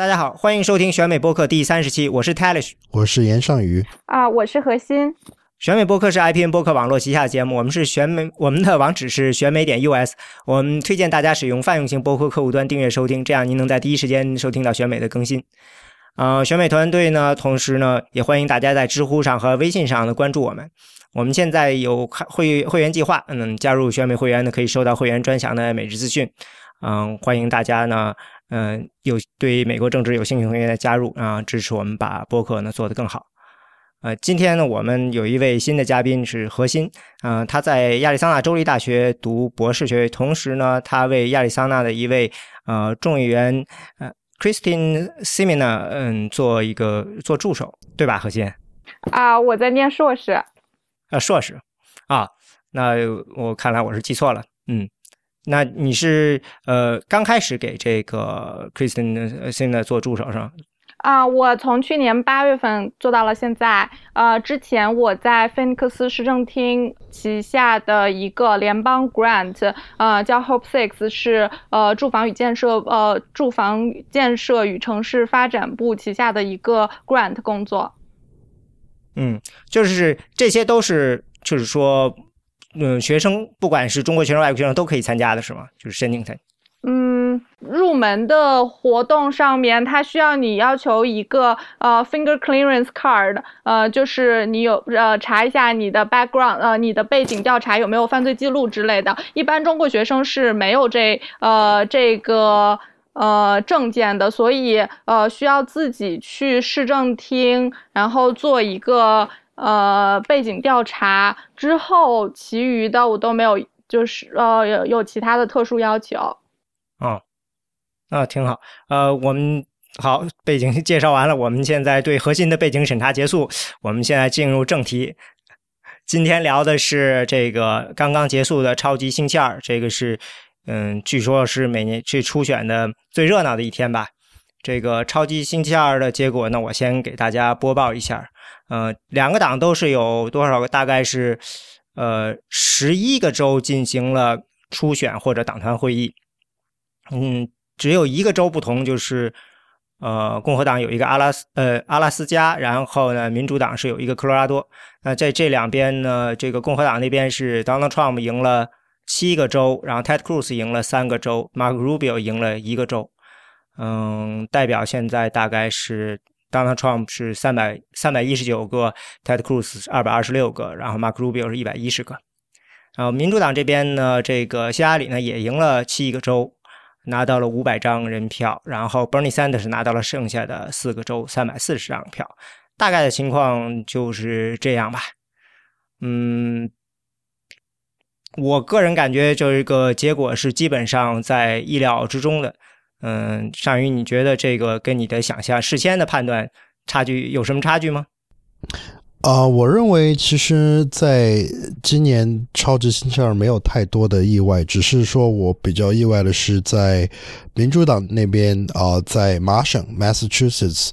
大家好，欢迎收听选美播客第三十期，我是 Talish，我是严尚宇啊，我是何欣。选美播客是 IPN 播客网络旗下节目，我们是选美，我们的网址是选美点 US，我们推荐大家使用泛用型播客客户端订阅收听，这样您能在第一时间收听到选美的更新。呃，选美团队呢，同时呢，也欢迎大家在知乎上和微信上呢关注我们。我们现在有会会员计划，嗯，加入选美会员呢，可以收到会员专享的每日资讯。嗯，欢迎大家呢。嗯，有对美国政治有兴趣同学的加入啊，支持我们把播客呢做得更好。呃，今天呢，我们有一位新的嘉宾是何鑫，嗯，他在亚利桑那州立大学读博士学位，同时呢，他为亚利桑那的一位呃众议员呃 Christine Simina 嗯做一个做助手，对吧？何鑫？啊，我在念硕士。啊，硕士啊，那我看来我是记错了，嗯。那你是呃刚开始给这个 Kristen 现在做助手是吧？啊，我从去年八月份做到了现在。呃，之前我在菲尼克斯市政厅旗下的一个联邦 grant，呃，叫 Hope Six，是呃住房与建设呃住房建设与城市发展部旗下的一个 grant 工作。嗯，就是这些都是就是说。嗯，学生不管是中国学生、外国学生都可以参加的是吗？就是申请参。嗯，入门的活动上面，它需要你要求一个呃 finger clearance card，呃，就是你有呃查一下你的 background，呃，你的背景调查有没有犯罪记录之类的。一般中国学生是没有这呃这个呃证件的，所以呃需要自己去市政厅，然后做一个。呃，背景调查之后，其余的我都没有，就是呃有有其他的特殊要求。哦，啊，挺好。呃，我们好，背景介绍完了，我们现在对核心的背景审查结束，我们现在进入正题。今天聊的是这个刚刚结束的超级星期二，这个是嗯，据说是每年最初选的最热闹的一天吧。这个超级星期二的结果呢，我先给大家播报一下。呃，两个党都是有多少个？大概是，呃，十一个州进行了初选或者党团会议。嗯，只有一个州不同，就是呃，共和党有一个阿拉斯呃阿拉斯加，然后呢，民主党是有一个科罗拉多。那在这两边呢，这个共和党那边是 Donald Trump 赢了七个州，然后 Ted Cruz 赢了三个州，Mark Rubio 赢了一个州。嗯，代表现在大概是。Donald Trump 是三百三百一十九个，Ted Cruz 是二百二十六个，然后 Mark Rubio 是一百一十个。然后民主党这边呢，这个希拉里呢也赢了七个州，拿到了五百张人票，然后 Bernie Sanders 拿到了剩下的四个州三百四十张票。大概的情况就是这样吧。嗯，我个人感觉这个结果是基本上在意料之中的。嗯，尚宇，你觉得这个跟你的想象、事先的判断差距有什么差距吗？啊，我认为其实在今年超级星期二没有太多的意外，只是说我比较意外的是在民主党那边啊，在麻省 Massachusetts。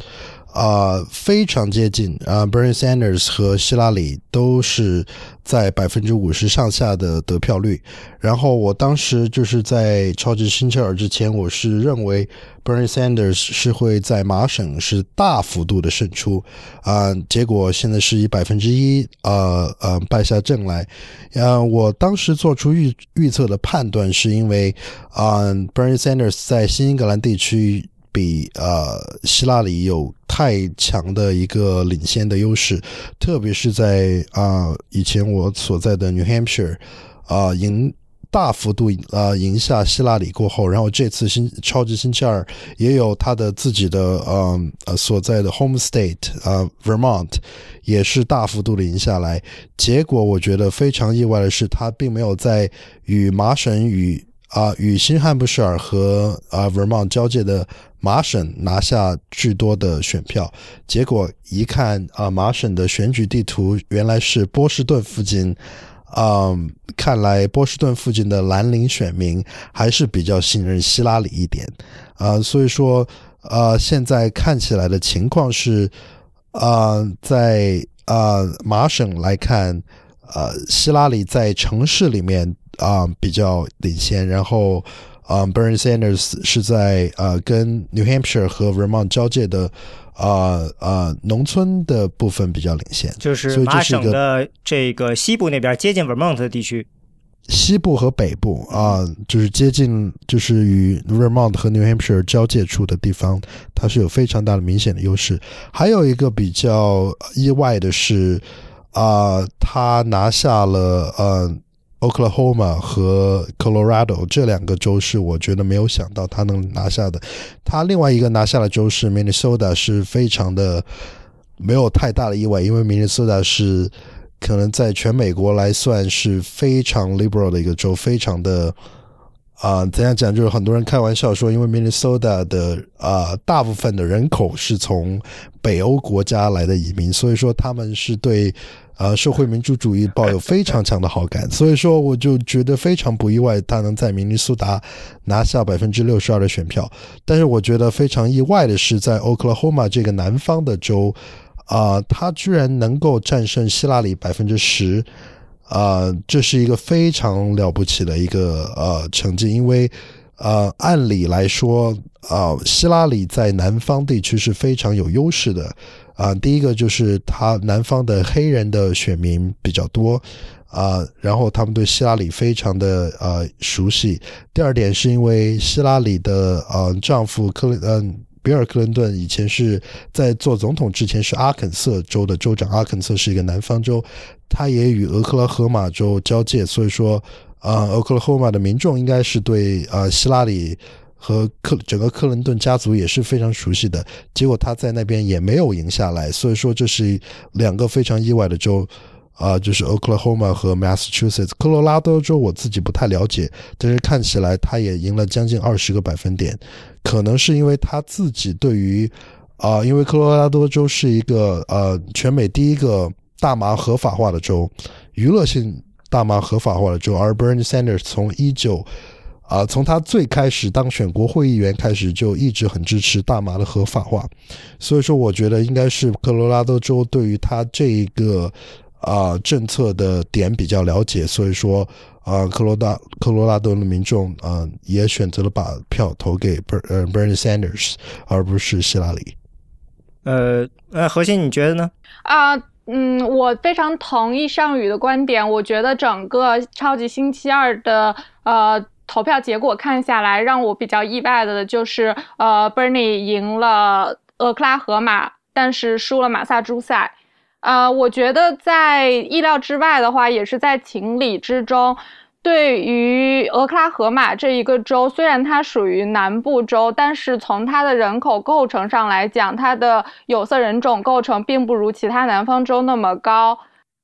啊，非常接近啊！Bernie Sanders 和希拉里都是在百分之五十上下的得票率。然后我当时就是在超级星期二之前，我是认为 Bernie Sanders 是会在麻省是大幅度的胜出啊。结果现在是以百分之一啊呃败下阵来。呃，我当时做出预预测的判断是因为啊，Bernie Sanders 在新英格兰地区。比呃希拉里有太强的一个领先的优势，特别是在啊以前我所在的 New Hampshire 啊赢大幅度啊赢下希拉里过后，然后这次星超级星期二也有他的自己的呃呃所在的 home state 啊 Vermont 也是大幅度的赢下来。结果我觉得非常意外的是，他并没有在与麻省与啊与新罕布什尔和啊 Vermont 交界的。麻省拿下巨多的选票，结果一看啊，麻省的选举地图原来是波士顿附近，嗯，看来波士顿附近的蓝领选民还是比较信任希拉里一点，啊，所以说，呃，现在看起来的情况是，啊，在啊麻省来看，呃，希拉里在城市里面啊比较领先，然后。啊，Bernie Sanders 是在呃跟 New Hampshire 和 Vermont 交界的啊啊农村的部分比较领先，就是麻省的这个西部那边接近 Vermont 的地区。西部和北部啊，就是接近，就是与 Vermont 和 New Hampshire 交界处的地方，它是有非常大的明显的优势。还有一个比较意外的是，啊，他拿下了呃 Oklahoma 和 Colorado 这两个州，是我觉得没有想到他能拿下的。他另外一个拿下的州是 Minnesota，是非常的没有太大的意外，因为 Minnesota 是。可能在全美国来算是非常 liberal 的一个州，非常的啊，怎样讲？就是很多人开玩笑说，因为 Minnesota 的啊大部分的人口是从北欧国家来的移民，所以说他们是对呃社会民主主义抱有非常强的好感。所以说，我就觉得非常不意外，他能在明尼苏达拿下百分之六十二的选票。但是，我觉得非常意外的是，在 Oklahoma 这个南方的州。啊，他居然能够战胜希拉里百分之十，啊，这是一个非常了不起的一个呃成绩。因为呃，按理来说，啊，希拉里在南方地区是非常有优势的。啊，第一个就是他南方的黑人的选民比较多，啊，然后他们对希拉里非常的呃熟悉。第二点是因为希拉里的呃丈夫克林嗯。比尔·克林顿以前是在做总统之前是阿肯色州的州长，阿肯色是一个南方州，他也与俄克拉荷马州交界，所以说，啊，俄克拉荷马的民众应该是对啊希拉里和克整个克林顿家族也是非常熟悉的。结果他在那边也没有赢下来，所以说这是两个非常意外的州。啊，就是 Oklahoma 和 Massachusetts，科罗拉多州我自己不太了解，但是看起来他也赢了将近二十个百分点，可能是因为他自己对于啊，因为科罗拉多州是一个呃全美第一个大麻合法化的州，娱乐性大麻合法化的州，而 Bernie Sanders 从一九啊从他最开始当选国会议员开始就一直很支持大麻的合法化，所以说我觉得应该是科罗拉多州对于他这一个。啊，政策的点比较了解，所以说啊，科罗大科罗拉多的民众啊，也选择了把票投给 Ber 呃 Bernie Sanders，而不是希拉里。呃，呃，何欣，你觉得呢？啊，嗯，我非常同意尚宇的观点。我觉得整个超级星期二的呃投票结果看下来，让我比较意外的就是呃，Bernie 赢了俄克拉荷马，但是输了马萨诸塞。呃，我觉得在意料之外的话，也是在情理之中。对于俄克拉荷马这一个州，虽然它属于南部州，但是从它的人口构成上来讲，它的有色人种构成并不如其他南方州那么高。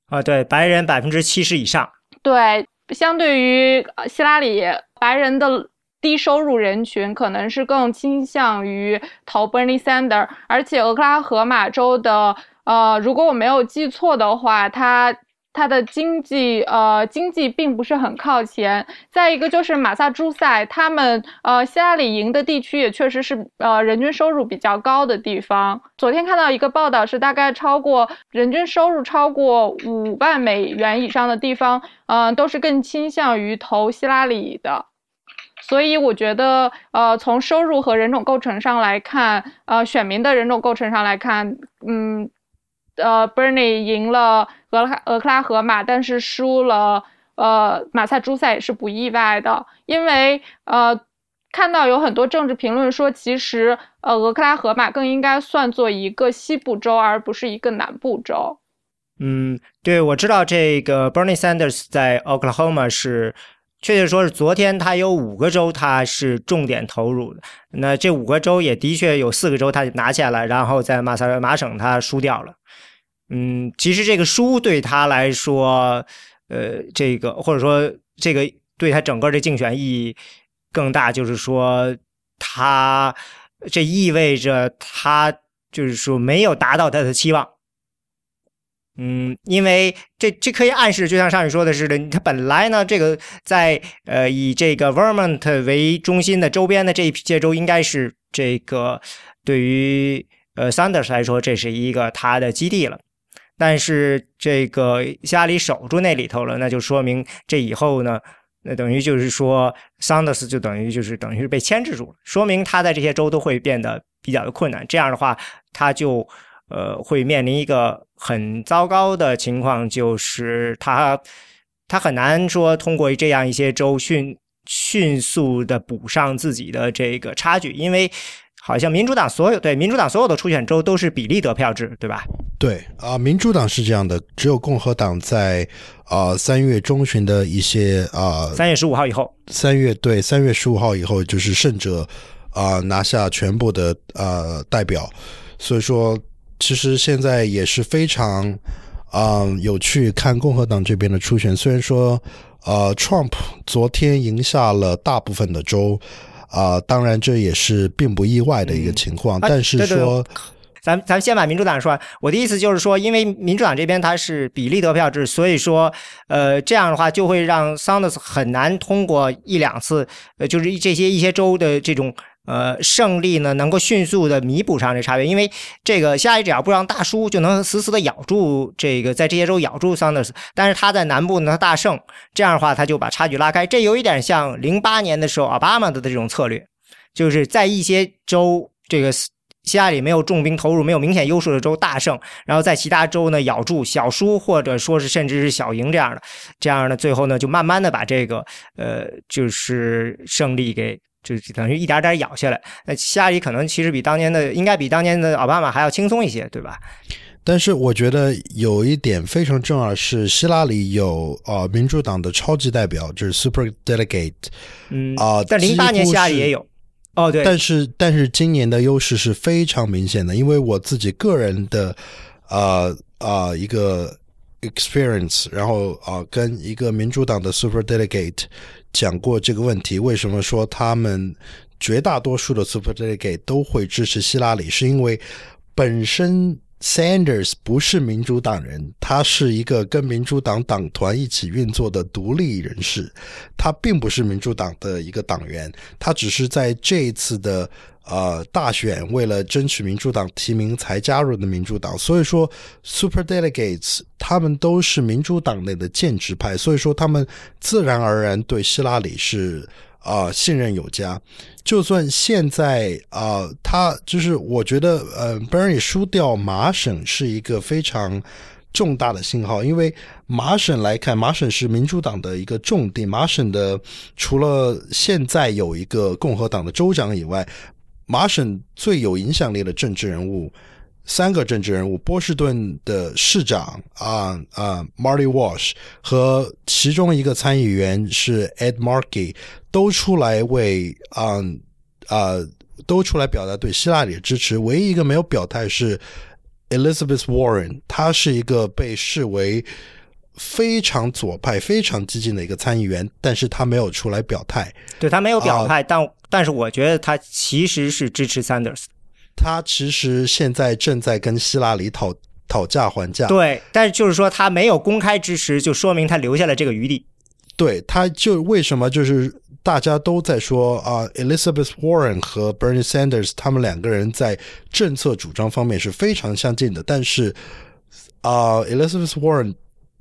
啊，对，白人百分之七十以上。对，相对于希拉里，白人的低收入人群可能是更倾向于投 Bernie Sanders，而且俄克拉荷马州的。呃，如果我没有记错的话，它它的经济呃经济并不是很靠前。再一个就是马萨诸塞，他们呃希拉里赢的地区也确实是呃人均收入比较高的地方。昨天看到一个报道是大概超过人均收入超过五万美元以上的地方，嗯，都是更倾向于投希拉里的。所以我觉得呃从收入和人种构成上来看，呃选民的人种构成上来看，嗯。呃，Bernie 赢了俄克俄克拉荷马，但是输了呃马萨诸塞也是不意外的，因为呃看到有很多政治评论说，其实呃俄克拉荷马更应该算作一个西部州，而不是一个南部州。嗯，对，我知道这个 Bernie Sanders 在 Oklahoma 是，确切说是昨天他有五个州他是重点投入的，那这五个州也的确有四个州他拿下来，然后在马萨马省他输掉了。嗯，其实这个输对他来说，呃，这个或者说这个对他整个的竞选意义更大，就是说他这意味着他就是说没有达到他的期望。嗯，因为这这可以暗示，就像上宇说的似的，他本来呢，这个在呃以这个 Vermont 为中心的周边的这一些州，应该是这个对于呃 Sanders 来说，这是一个他的基地了。但是这个希拉里守住那里头了，那就说明这以后呢，那等于就是说桑德斯就等于就是等于是被牵制住了，说明他在这些州都会变得比较的困难。这样的话，他就呃会面临一个很糟糕的情况，就是他他很难说通过这样一些州迅迅速的补上自己的这个差距，因为。好像民主党所有对民主党所有的初选州都是比例得票制，对吧？对啊，民主党是这样的，只有共和党在啊三月中旬的一些啊三月十五号以后，三月对三月十五号以后就是胜者啊拿下全部的呃代表，所以说其实现在也是非常啊有趣看共和党这边的初选，虽然说呃 Trump 昨天赢下了大部分的州。啊，当然这也是并不意外的一个情况，但是说，咱咱先把民主党说完。我的意思就是说，因为民主党这边它是比例得票制，所以说，呃，这样的话就会让桑德斯很难通过一两次，呃，就是这些一些州的这种。呃，胜利呢能够迅速的弥补上这差别，因为这个希拉里只要不让大输，就能死死的咬住这个在这些州咬住桑德斯。但是他在南部呢，他大胜，这样的话他就把差距拉开。这有一点像零八年的时候奥巴马的这种策略，就是在一些州这个希拉里没有重兵投入、没有明显优势的州大胜，然后在其他州呢咬住小输，或者说是甚至是小赢这样的，这样呢最后呢就慢慢的把这个呃就是胜利给。就等于一点点咬下来，那希拉里可能其实比当年的应该比当年的奥巴马还要轻松一些，对吧？但是我觉得有一点非常重要是，希拉里有啊民主党的超级代表，就是 Super Delegate，嗯啊，但零八年希拉里也有，哦对，但是但是今年的优势是非常明显的，因为我自己个人的啊啊一个 experience，然后啊跟一个民主党的 Super Delegate。讲过这个问题，为什么说他们绝大多数的 Super Delegate 都会支持希拉里？是因为本身 Sanders 不是民主党人，他是一个跟民主党党团一起运作的独立人士，他并不是民主党的一个党员，他只是在这一次的。呃，大选为了争取民主党提名才加入的民主党，所以说 super delegates 他们都是民主党内的建制派，所以说他们自然而然对希拉里是啊信任有加。就算现在啊，他就是我觉得呃，Bernie 输掉麻省是一个非常重大的信号，因为麻省来看，麻省是民主党的一个重地，麻省的除了现在有一个共和党的州长以外。麻省最有影响力的政治人物，三个政治人物：波士顿的市长啊啊，Marty Walsh 和其中一个参议员是 Ed Markey，都出来为啊啊都出来表达对希拉里的支持。唯一一个没有表态是 Elizabeth Warren，他是一个被视为非常左派、非常激进的一个参议员，但是他没有出来表态。对他没有表态，但。但是我觉得他其实是支持 Sanders，他其实现在正在跟希拉里讨讨价还价。对，但是就是说他没有公开支持，就说明他留下了这个余地。对，他就为什么就是大家都在说啊，Elizabeth Warren 和 Bernie Sanders 他们两个人在政策主张方面是非常相近的，但是啊，Elizabeth Warren。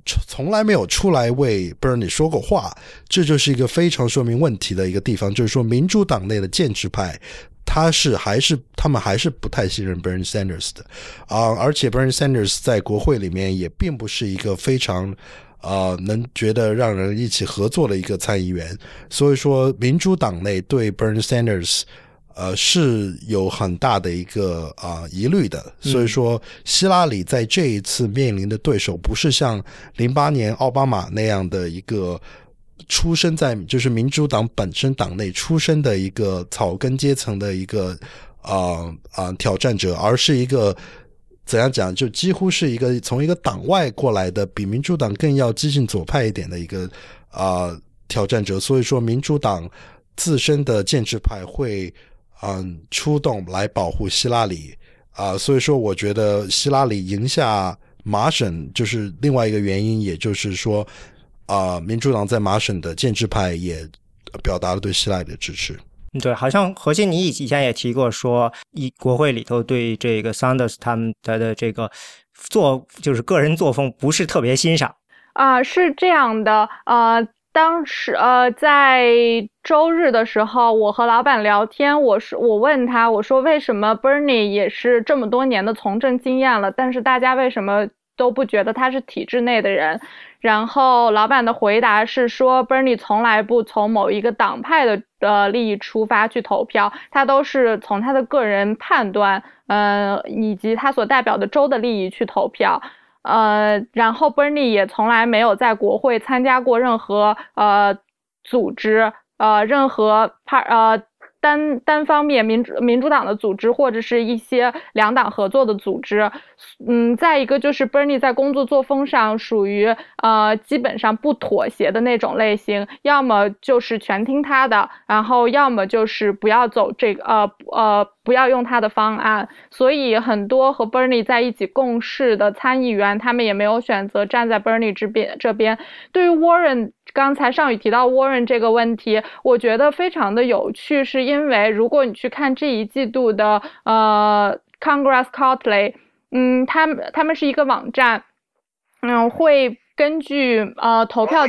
从来没有出来为 Bernie 说过话，这就是一个非常说明问题的一个地方。就是说，民主党内的建制派，他是还是他们还是不太信任 Bernie Sanders 的啊。而且 Bernie Sanders 在国会里面也并不是一个非常啊能觉得让人一起合作的一个参议员。所以说，民主党内对 Bernie Sanders。呃，是有很大的一个啊疑虑的，所以说希拉里在这一次面临的对手不是像零八年奥巴马那样的一个出生在就是民主党本身党内出身的一个草根阶层的一个啊啊挑战者，而是一个怎样讲，就几乎是一个从一个党外过来的，比民主党更要激进左派一点的一个啊挑战者，所以说民主党自身的建制派会。嗯，出动来保护希拉里啊，所以说我觉得希拉里赢下麻省就是另外一个原因，也就是说啊，民主党在麻省的建制派也表达了对希拉里的支持。对，好像何心你以前也提过，说一国会里头对这个 Sanders 他们的的这个作就是个人作风不是特别欣赏啊，是这样的，呃。当时呃，在周日的时候，我和老板聊天，我说我问他，我说为什么 Bernie 也是这么多年的从政经验了，但是大家为什么都不觉得他是体制内的人？然后老板的回答是说，Bernie 从来不从某一个党派的呃利益出发去投票，他都是从他的个人判断，呃，以及他所代表的州的利益去投票。呃，然后 Bernie 也从来没有在国会参加过任何呃组织，呃，任何派呃。单单方面民主民主党的组织或者是一些两党合作的组织，嗯，再一个就是 Bernie 在工作作风上属于呃基本上不妥协的那种类型，要么就是全听他的，然后要么就是不要走这个呃呃不要用他的方案。所以很多和 Bernie 在一起共事的参议员，他们也没有选择站在 Bernie 这边这边。对于 Warren。刚才尚宇提到 Warren 这个问题，我觉得非常的有趣，是因为如果你去看这一季度的呃 Congress Quarterly，嗯，他们他们是一个网站，嗯，会根据呃投票。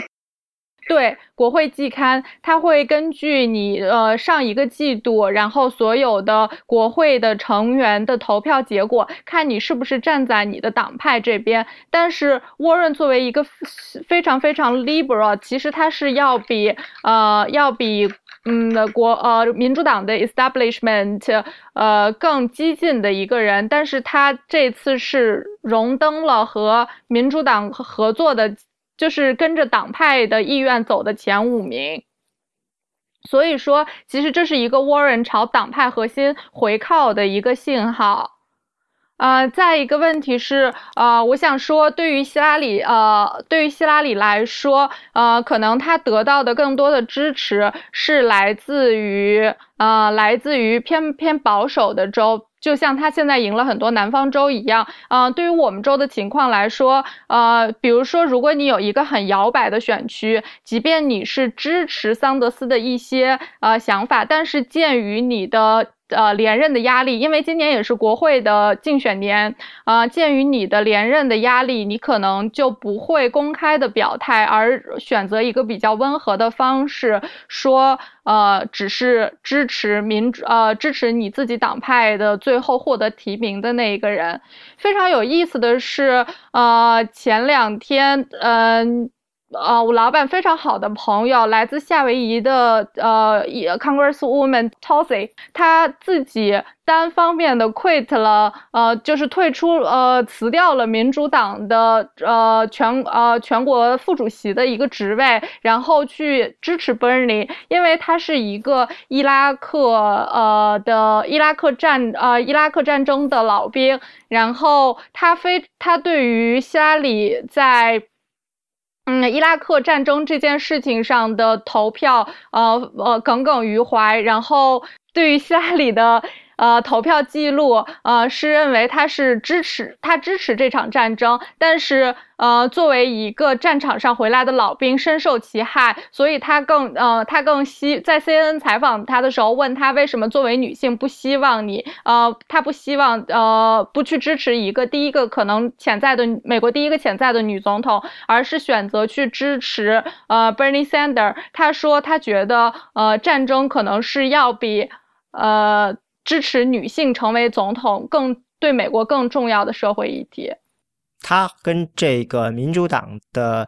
对，国会季刊，它会根据你呃上一个季度，然后所有的国会的成员的投票结果，看你是不是站在你的党派这边。但是沃润作为一个非常非常 liberal，其实他是要比呃要比嗯国呃民主党的 establishment 呃更激进的一个人，但是他这次是荣登了和民主党合作的。就是跟着党派的意愿走的前五名，所以说其实这是一个 Warren 朝党派核心回靠的一个信号。呃，再一个问题是，呃，我想说，对于希拉里，呃，对于希拉里来说，呃，可能他得到的更多的支持是来自于，呃，来自于偏偏保守的州。就像他现在赢了很多南方州一样，嗯，对于我们州的情况来说，呃，比如说，如果你有一个很摇摆的选区，即便你是支持桑德斯的一些呃想法，但是鉴于你的。呃，连任的压力，因为今年也是国会的竞选年，啊，鉴于你的连任的压力，你可能就不会公开的表态，而选择一个比较温和的方式，说，呃，只是支持民主，呃，支持你自己党派的最后获得提名的那一个人。非常有意思的是，呃，前两天，嗯。呃我老板非常好的朋友，来自夏威夷的呃，Congresswoman Tulsi，她自己单方面的 quit 了，呃，就是退出，呃，辞掉了民主党的呃全呃全国副主席的一个职位，然后去支持 Bernie，因为他是一个伊拉克呃的伊拉克战呃伊拉克战争的老兵，然后他非他对于希拉里在。嗯，伊拉克战争这件事情上的投票，呃呃，耿耿于怀。然后对于希拉里的。呃，投票记录，呃，是认为他是支持他支持这场战争，但是，呃，作为一个战场上回来的老兵，深受其害，所以他更，呃，他更希在 CNN 采访他的时候，问他为什么作为女性不希望你，呃，他不希望，呃，不去支持一个第一个可能潜在的美国第一个潜在的女总统，而是选择去支持，呃，Bernie Sanders。他说他觉得，呃，战争可能是要比，呃。支持女性成为总统更对美国更重要的社会议题。他跟这个民主党的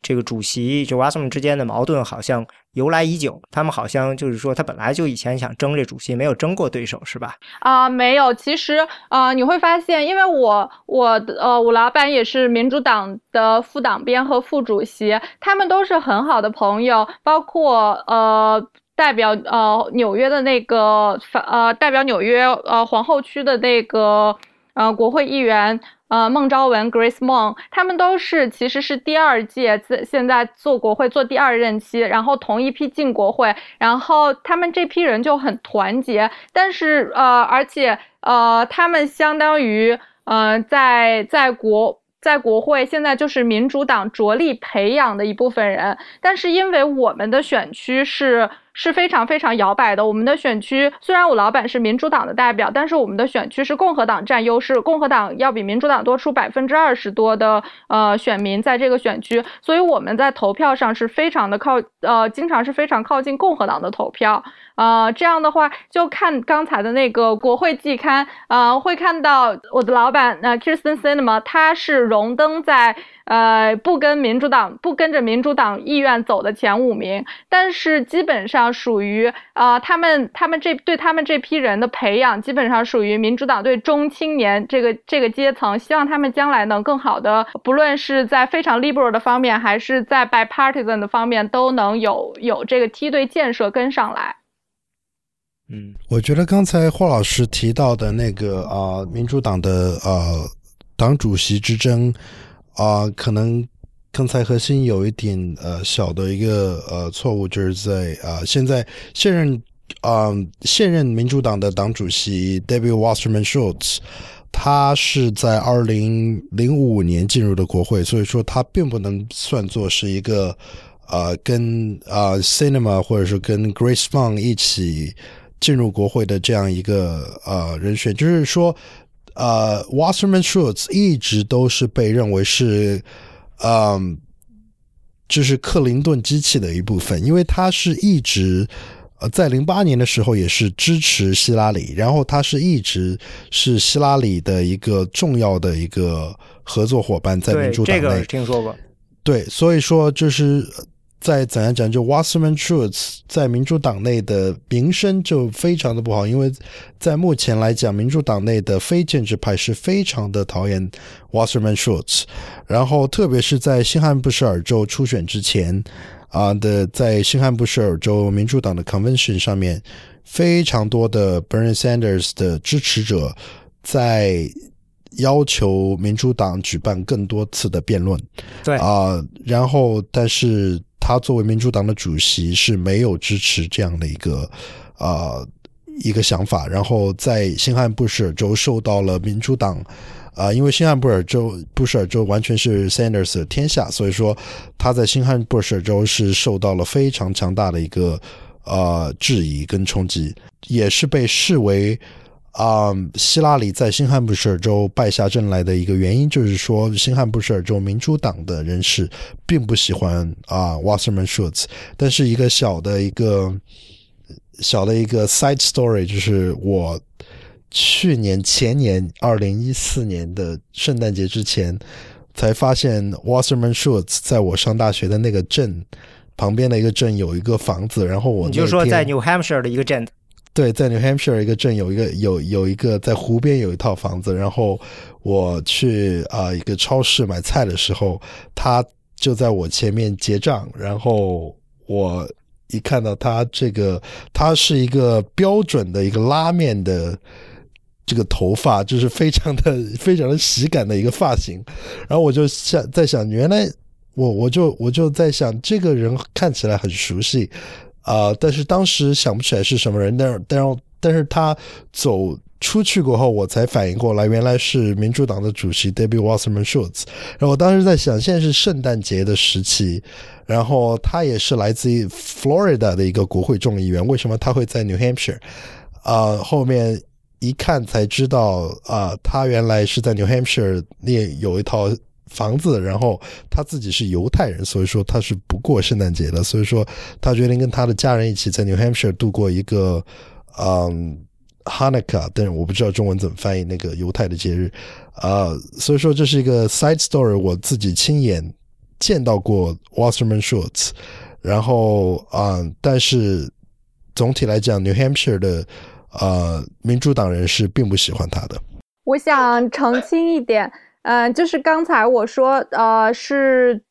这个主席就 Wasserman 之间的矛盾好像由来已久。他们好像就是说，他本来就以前想争这主席，没有争过对手，是吧？啊，没有。其实啊，你会发现，因为我我呃，我老板也是民主党的副党鞭和副主席，他们都是很好的朋友，包括呃。代表呃纽约的那个反呃代表纽约呃皇后区的那个呃国会议员呃孟昭文 Grace Meng，他们都是其实是第二届在现在做国会做第二任期，然后同一批进国会，然后他们这批人就很团结，但是呃而且呃他们相当于呃在在国。在国会，现在就是民主党着力培养的一部分人，但是因为我们的选区是是非常非常摇摆的。我们的选区虽然我老板是民主党的代表，但是我们的选区是共和党占优势，共和党要比民主党多出百分之二十多的呃选民在这个选区，所以我们在投票上是非常的靠呃，经常是非常靠近共和党的投票。呃，这样的话，就看刚才的那个国会季刊，呃，会看到我的老板，呃，Kirsten Sinema，他是荣登在呃不跟民主党不跟着民主党意愿走的前五名，但是基本上属于呃他们他们这对他们这批人的培养，基本上属于民主党对中青年这个这个阶层，希望他们将来能更好的，不论是在非常 liberal 的方面，还是在 bipartisan 的方面，都能有有这个梯队建设跟上来。嗯，我觉得刚才霍老师提到的那个啊，民主党的呃党主席之争啊，可能刚才核心有一点呃小的一个呃错误，就是在啊现在现任啊现任民主党的党主席 David Wasserman Schultz，他是在二零零五年进入的国会，所以说他并不能算作是一个呃跟啊 Cinema 或者是跟 Grace Fun 一起。进入国会的这样一个呃人选，就是说，呃，Wasserman Schultz 一直都是被认为是，嗯，就是克林顿机器的一部分，因为他是一直呃在零八年的时候也是支持希拉里，然后他是一直是希拉里的一个重要的一个合作伙伴，在民主党内听说过，对，所以说就是。在怎样讲，就 Wasserman Schultz 在民主党内的名声就非常的不好，因为在目前来讲，民主党内的非建制派是非常的讨厌 Wasserman Schultz，然后特别是在新罕布什尔州初选之前啊的，在新罕布什尔州民主党的 Convention 上面，非常多的 Bernie Sanders 的支持者在要求民主党举办更多次的辩论，对啊，然后但是。他作为民主党的主席是没有支持这样的一个啊一个想法，然后在新罕布什尔州受到了民主党啊，因为新罕布什尔州布什尔州完全是 Sanders 的天下，所以说他在新罕布什尔州是受到了非常强大的一个呃质疑跟冲击，也是被视为。啊，希拉里在新罕布什尔州败下阵来的一个原因，就是说新罕布什尔州民主党的人士并不喜欢啊，Wasserman Schultz。但是一个小的一个小的一个 side story，就是我去年前年二零一四年的圣诞节之前，才发现 Wasserman Schultz 在我上大学的那个镇旁边的一个镇有一个房子，然后我你就说在 New Hampshire 的一个镇。对，在 New Hampshire 一个镇有一个有有一个在湖边有一套房子，然后我去啊一个超市买菜的时候，他就在我前面结账，然后我一看到他这个，他是一个标准的一个拉面的这个头发，就是非常的非常的喜感的一个发型，然后我就想在想，原来我我就我就在想，这个人看起来很熟悉。啊！但是当时想不起来是什么人，但是但是但是他走出去过后，我才反应过来，原来是民主党的主席 Debbie Wasserman Schultz。然后我当时在想，现在是圣诞节的时期，然后他也是来自于 Florida 的一个国会众议员，为什么他会在 New Hampshire？啊，后面一看才知道，啊，他原来是在 New Hampshire 那有一套。房子，然后他自己是犹太人，所以说他是不过圣诞节的，所以说他决定跟他的家人一起在 New Hampshire 度过一个嗯 Hanukkah，但是我不知道中文怎么翻译那个犹太的节日啊，所以说这是一个 side story，我自己亲眼见到过 Wasserman Schultz，然后啊，但是总体来讲，New Hampshire 的呃民主党人是并不喜欢他的。我想澄清一点。嗯，就是刚才我说，呃，是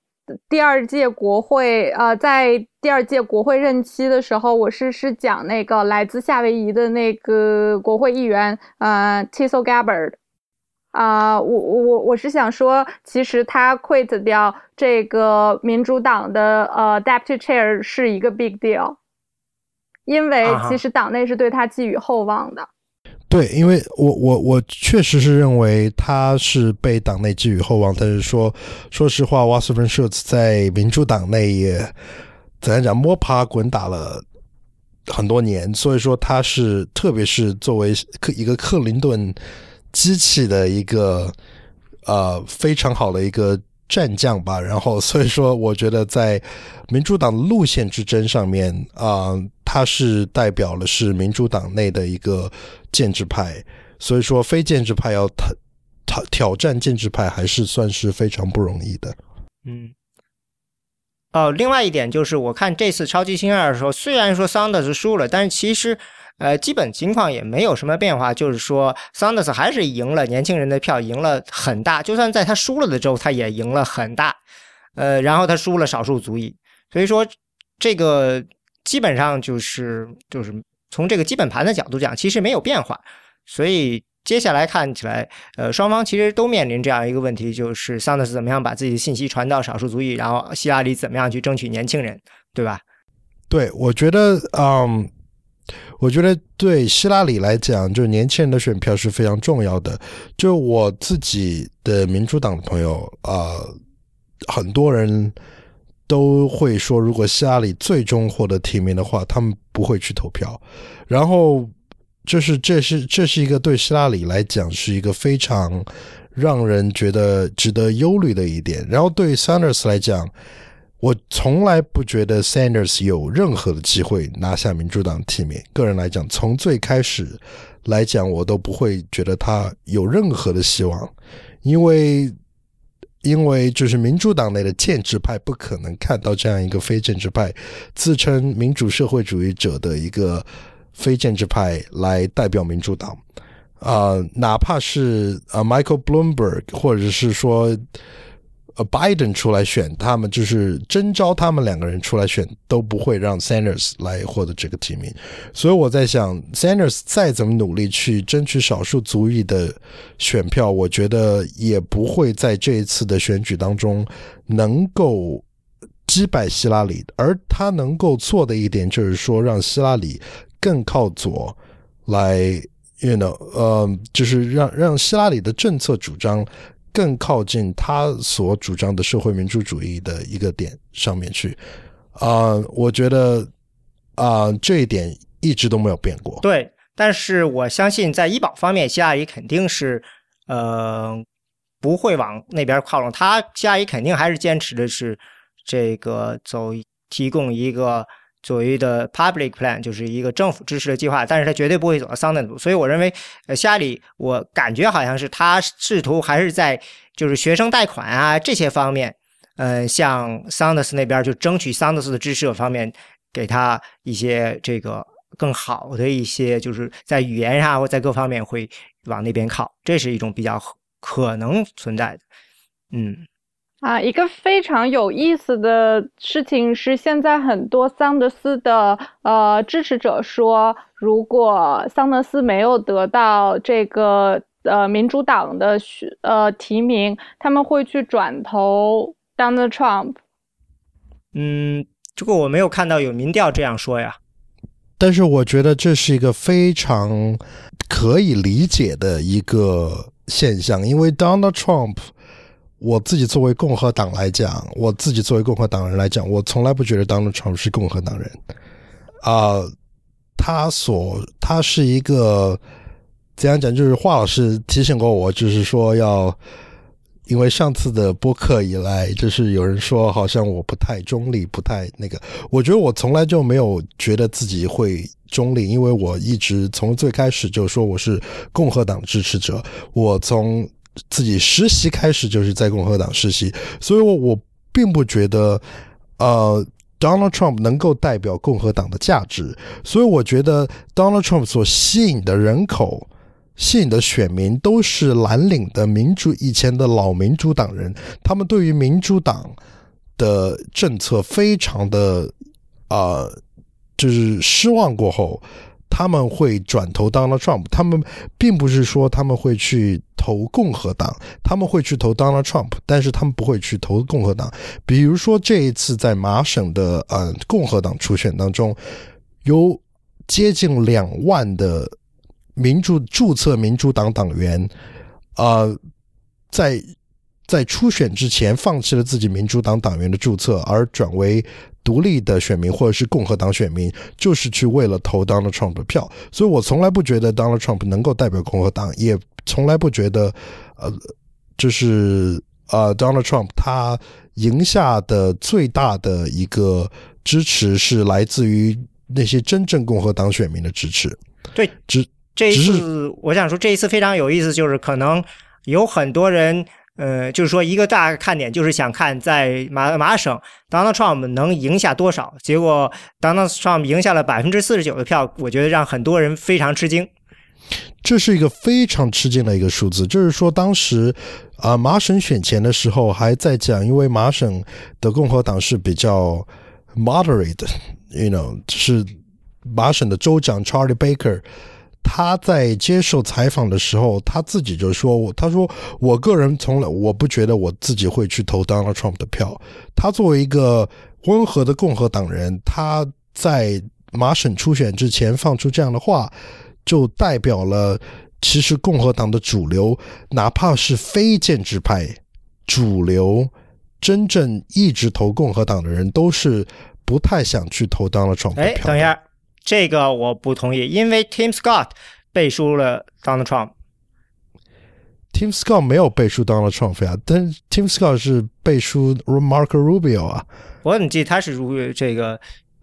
第二届国会，呃，在第二届国会任期的时候，我是是讲那个来自夏威夷的那个国会议员，呃 t i s o Gabbard，啊，我我我是想说，其实他 quit 掉这个民主党的呃 Deputy Chair 是一个 big deal，因为其实党内是对他寄予厚望的。对，因为我我我确实是认为他是被党内寄予厚望，但是说说实话 wassup Schultz 在民主党内也怎样讲摸爬滚打了很多年，所以说他是特别是作为克一个克林顿机器的一个呃非常好的一个战将吧。然后所以说，我觉得在民主党路线之争上面啊，他是代表了是民主党内的一个建制派。所以说，非建制派要挑挑挑战建制派，还是算是非常不容易的。嗯。哦，另外一点就是，我看这次超级星二的时候，虽然说桑德斯输了，但是其实，呃，基本情况也没有什么变化。就是说，桑德斯还是赢了年轻人的票，赢了很大。就算在他输了的州，他也赢了很大。呃，然后他输了少数族裔，所以说这个基本上就是就是从这个基本盘的角度讲，其实没有变化。所以。接下来看起来，呃，双方其实都面临这样一个问题，就是桑德斯怎么样把自己的信息传到少数族裔，然后希拉里怎么样去争取年轻人，对吧？对，我觉得，嗯，我觉得对希拉里来讲，就是年轻人的选票是非常重要的。就我自己的民主党朋友啊，很多人都会说，如果希拉里最终获得提名的话，他们不会去投票，然后。就是这是这是一个对希拉里来讲是一个非常让人觉得值得忧虑的一点。然后对 Sanders 来讲，我从来不觉得 Sanders 有任何的机会拿下民主党提名。个人来讲，从最开始来讲，我都不会觉得他有任何的希望，因为因为就是民主党内的建制派不可能看到这样一个非建制派自称民主社会主义者的一个。非建制派来代表民主党，啊，哪怕是啊，Michael Bloomberg，或者是说，呃，Biden 出来选，他们就是征召他们两个人出来选，都不会让 Sanders 来获得这个提名。所以我在想，Sanders 再怎么努力去争取少数族裔的选票，我觉得也不会在这一次的选举当中能够击败希拉里。而他能够做的一点，就是说让希拉里。更靠左来，you know，呃，就是让让希拉里的政策主张更靠近他所主张的社会民主主义的一个点上面去。啊，我觉得啊，这一点一直都没有变过。对，但是我相信在医保方面，希拉里肯定是呃不会往那边靠拢。他希拉里肯定还是坚持的是这个走提供一个。所谓的 public plan 就是一个政府支持的计划，但是他绝对不会走到桑德斯，所以我认为，呃，希拉里，我感觉好像是他试图还是在就是学生贷款啊这些方面，呃，向桑德斯那边就争取桑德斯的支持方面，给他一些这个更好的一些，就是在语言上或在各方面会往那边靠，这是一种比较可能存在的，嗯。啊，一个非常有意思的事情是，现在很多桑德斯的呃支持者说，如果桑德斯没有得到这个呃民主党的呃提名，他们会去转投 Donald Trump。嗯，这个我没有看到有民调这样说呀。但是我觉得这是一个非常可以理解的一个现象，因为 Donald Trump。我自己作为共和党来讲，我自己作为共和党人来讲，我从来不觉得 Donald Trump 是共和党人啊。他所他是一个怎样讲？就是华老师提醒过我，就是说要因为上次的播客以来，就是有人说好像我不太中立，不太那个。我觉得我从来就没有觉得自己会中立，因为我一直从最开始就说我是共和党支持者。我从自己实习开始就是在共和党实习，所以我我并不觉得，呃，Donald Trump 能够代表共和党的价值，所以我觉得 Donald Trump 所吸引的人口、吸引的选民都是蓝领的民主以前的老民主党人，他们对于民主党的政策非常的啊，就是失望过后。他们会转投 Donald Trump，他们并不是说他们会去投共和党，他们会去投 Donald Trump，但是他们不会去投共和党。比如说这一次在麻省的呃共和党初选当中，有接近两万的民主注册民主党党员，呃，在在初选之前放弃了自己民主党党员的注册，而转为独立的选民或者是共和党选民，就是去为了投 Donald Trump 的票，所以我从来不觉得 Donald Trump 能够代表共和党，也从来不觉得呃，就是呃 Donald Trump 他赢下的最大的一个支持是来自于那些真正共和党选民的支持。对，只这一只次我想说，这一次非常有意思，就是可能有很多人，呃，就是说一个大看点就是想看在马马省 Donald Trump 能赢下多少，结果 Donald Trump 赢下了百分之四十九的票，我觉得让很多人非常吃惊。这是一个非常吃惊的一个数字，就是说当时啊、麻省选前的时候还在讲，因为麻省的共和党是比较 moderate，you know，是麻省的州长 Charlie Baker。他在接受采访的时候，他自己就说：“他说我个人从来我不觉得我自己会去投 Donald Trump 的票。他作为一个温和的共和党人，他在麻省初选之前放出这样的话，就代表了其实共和党的主流，哪怕是非建制派主流，真正一直投共和党的人，都是不太想去投 Donald Trump 的哎，票。等一下，这个我不同意，因为 Tim Scott 背书了 Donald Trump。Tim Scott 没有背书 Donald Trump 呀，但是 Tim Scott 是背书 Marco Rubio 啊。我怎么记得他是如这个？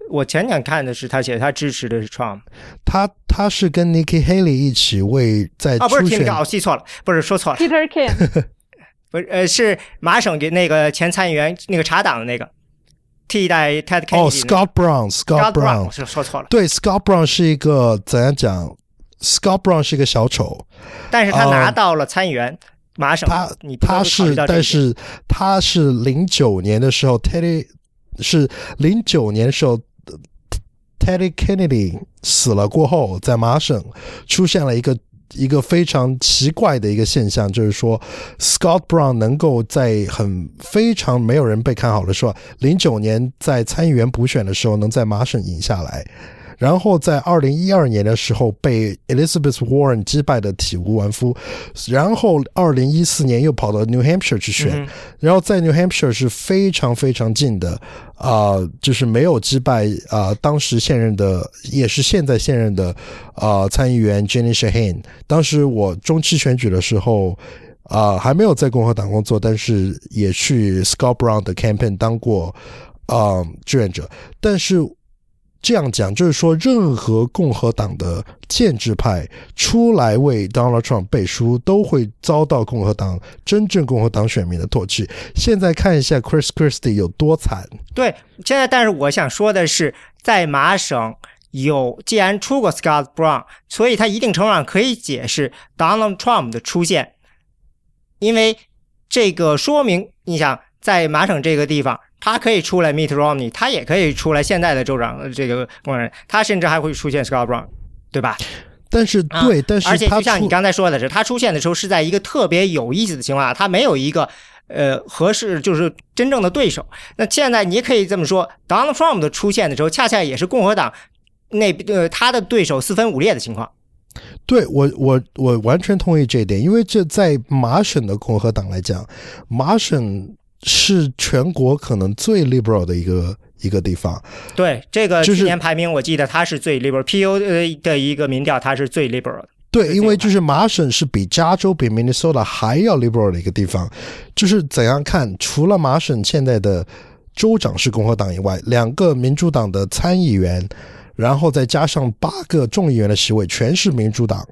我前两看的是他写他支持的是 Trump 他他是跟 Nikki Haley 一起为在啊，不是 Tim 选 Scott，我记错了，不是说错了，Peter King，不是呃是麻省的那个前参议员那个查党的那个替代 Ted Kennedy 哦，Scott Brown，Scott 我是说错了，对，Scott Brown 是一个怎样讲？Scott Brown 是一个小丑，但是他拿哦到了参议员麻省，他他是但是他是零九年的时候，Teddy 是零九年的时候呃，Teddy Kennedy 死了过后，在麻省出现了一个。一个非常奇怪的一个现象，就是说，Scott Brown 能够在很非常没有人被看好的时候，零九年在参议员补选的时候，能在麻省赢下来，然后在二零一二年的时候被 Elizabeth Warren 击败的体无完肤，然后二零一四年又跑到 New Hampshire 去选，嗯然后在 New Hampshire 是非常非常近的，啊、就是没有击败啊、当时现任的也是现在现任的啊、参议员 Jenny Shaheen。当时我中期选举的时候。啊、还没有在共和党工作，但是也去 Scott Brown 的 campaign 当过啊、志愿者。但是这样讲，就是说，任何共和党的建制派出来为 Donald Trump 背书，都会遭到共和党真正共和党选民的唾弃。现在看一下 Chris Christie 有多惨，对，现在但是我想说的是，在麻省有既然出过 Scott Brown，所以他一定程度上可以解释 Donald Trump 的出现，因为这个说明，你想在麻省这个地方，他可以出来 Mitt Romney，他也可以出来现在的州长呃这个工人，他甚至还会出现 Scott Brown，对吧？但是啊对，但是而且就像你刚才说的是，他出现的时候是在一个特别有意思的情况下，他没有一个呃合适就是真正的对手。那现在你也可以这么说，Donald Trump 的出现的时候，恰恰也是共和党那呃他的对手四分五裂的情况。对我，我我完全同意这一点，因为这在麻省的共和党来讲，麻省是全国可能最 liberal 的一个一个地方。对这个就是去年排名，我记得它是最 liberal，PU 呃的一个民调，它是最 liberal 的。对，因为就是麻省是比加州、比 Minnesota 还要 liberal 的一个地方。就是怎样看，除了麻省现在的州长是共和党以外，两个民主党的参议员，然后再加上八个众议员的席位，全是民主党。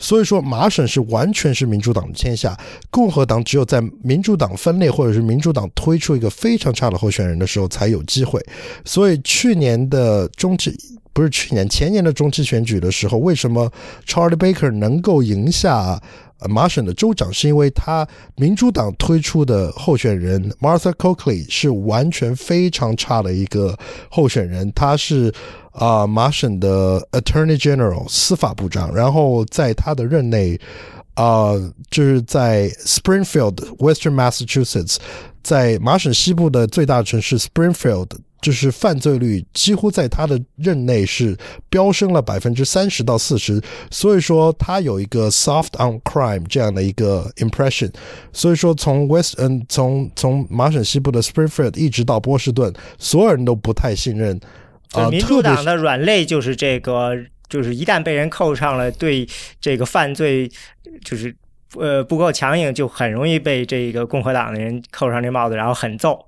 所以说，麻省是完全是民主党的天下，共和党只有在民主党分裂或者是民主党推出一个非常差的候选人的时候才有机会。所以去年的中期不是去年前年的中期选举的时候，为什么 Charlie Baker 能够赢下呃麻省的州长，是因为他民主党推出的候选人 Martha Coakley 是完全非常差的一个候选人，他是啊、麻省的 Attorney General 司法部长，然后在他的任内。啊、就是在 Springfield, Western Massachusetts，在麻省西部的最大城市 Springfield 就是犯罪率几乎在他的任内是飙升了百分之三十到四十，所以说他有一个 soft on crime 这样的一个 impression。所以说从 West 嗯从从麻省西部的 Springfield 一直到波士顿，所有人都不太信任。啊，民主党的软肋就是这个，就是一旦被人扣上了对这个犯罪，就是呃不够强硬，就很容易被这个共和党的人扣上这帽子，然后狠揍。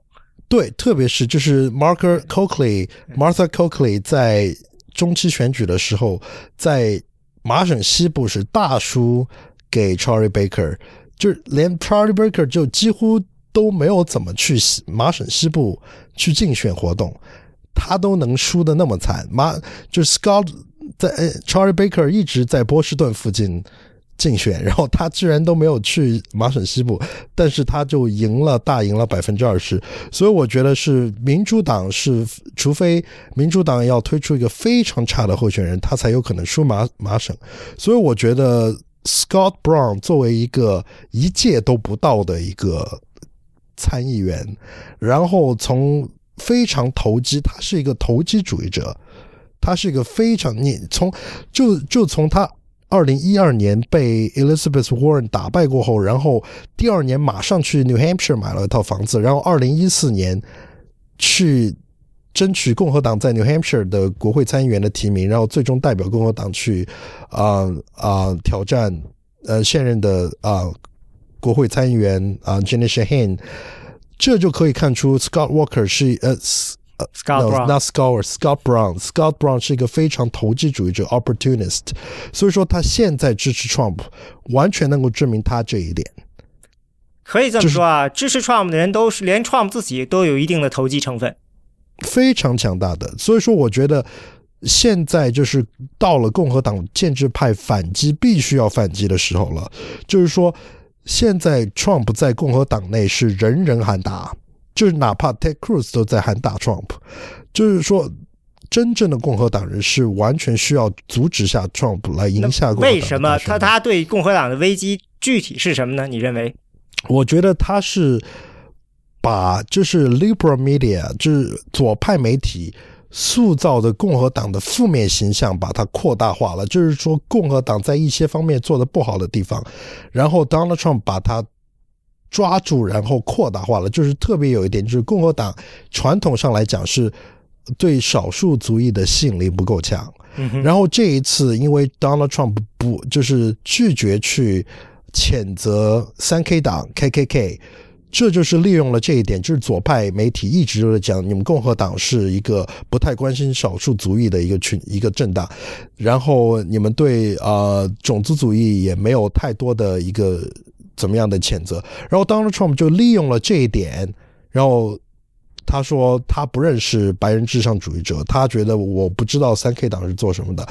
对，特别是就是 Marker Coakley、Martha Coakley 在中期选举的时候，在麻省西部是大输给 Charlie Baker，就是连 Charlie Baker 就几乎都没有怎么去麻省西部去竞选活动，他都能输的那么惨。马就是 Scott 在 Charlie Baker 一直在波士顿附近。竞选，然后他居然都没有去麻省西部，但是他就赢了，大赢了百分之二十。所以我觉得是民主党是，除非民主党要推出一个非常差的候选人，他才有可能输麻麻省。所以我觉得 Scott Brown 作为一个一届都不到的一个参议员，然后从非常投机，他是一个投机主义者，他是一个非常你从就就从他。二零一二年被 Elizabeth Warren 打败过后，然后第二年马上去 New Hampshire 买了一套房子，然后二零一四年去争取共和党在 New Hampshire 的国会参议员的提名，然后最终代表共和党去啊啊挑战呃现任的啊国会参议员啊 Jenny Shaheen，这就可以看出 Scott Walker 是呃。Scott Brown，那 Scott Brown，Scott Brown 是一个非常投机主义者，opportunist，所以说他现在支持 Trump，完全能够证明他这一点。可以这么说啊，支持 Trump 的人都是连 Trump 自己都有一定的投机成分，非常强大的。所以说，我觉得现在就是到了共和党建制派反击必须要反击的时候了。就是说，现在 Trump 在共和党内是人人喊打。就是哪怕 Ted Cruz 都在喊打 Trump，就是说，真正的共和党人是完全需要阻止下 Trump 来赢下共和。为什么他他对共和党的危机具体是什么呢？你认为？我觉得他是把就是 liberal media 就是左派媒体塑造的共和党的负面形象，把它扩大化了。就是说，共和党在一些方面做的不好的地方，然后 Donald Trump 把它。抓住，然后扩大化了，就是特别有一点，就是共和党传统上来讲是对少数族裔的吸引力不够强。然后这一次，因为 Donald Trump 不就是拒绝去谴责三 K 党 KKK，这就是利用了这一点，就是左派媒体一直都在讲，你们共和党是一个不太关心少数族裔的一个群一个政党，然后你们对呃种族主义也没有太多的一个。怎么样的谴责？然后 Donald Trump 就利用了这一点，然后他说他不认识白人至上主义者，他觉得我不知道三 K 党是做什么的，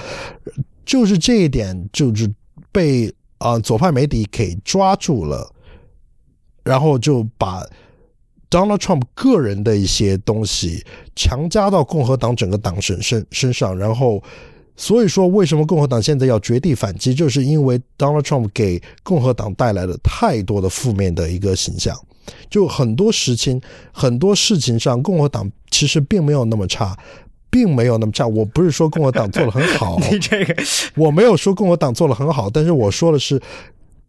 就是这一点就是被啊左派媒体给抓住了，然后就把 Donald Trump 个人的一些东西强加到共和党整个党身身身上，然后。所以说，为什么共和党现在要绝地反击？就是因为 Donald Trump 给共和党带来了太多的负面的一个形象。就很多事情、很多事情上，共和党其实并没有那么差，并没有那么差。我不是说共和党做的很好，你这个我没有说共和党做的很好，但是我说的是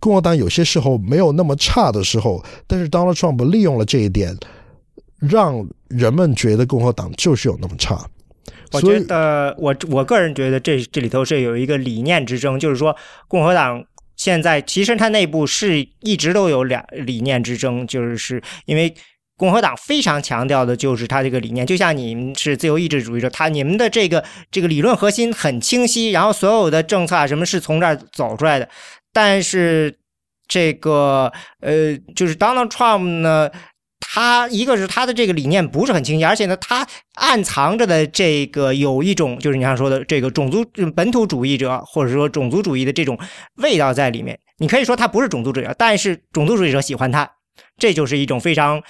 共和党有些时候没有那么差的时候。但是 Donald Trump 利用了这一点，让人们觉得共和党就是有那么差。我觉得，我我个人觉得这这里头是有一个理念之争，就是说，共和党现在其实它内部是一直都有两理念之争，就是是因为共和党非常强调的就是它这个理念，就像你们是自由意志主义者，他你们的这个这个理论核心很清晰，然后所有的政策啊什么是从这儿走出来的，但是这个呃，就是 Donald Trump 呢。他一个是他的这个理念不是很清晰，而且呢，他暗藏着的这个有一种就是你刚说的这个种族本土主义者或者说种族主义的这种味道在里面。你可以说他不是种族主义者，但是种族主义者喜欢他，这就是一种非常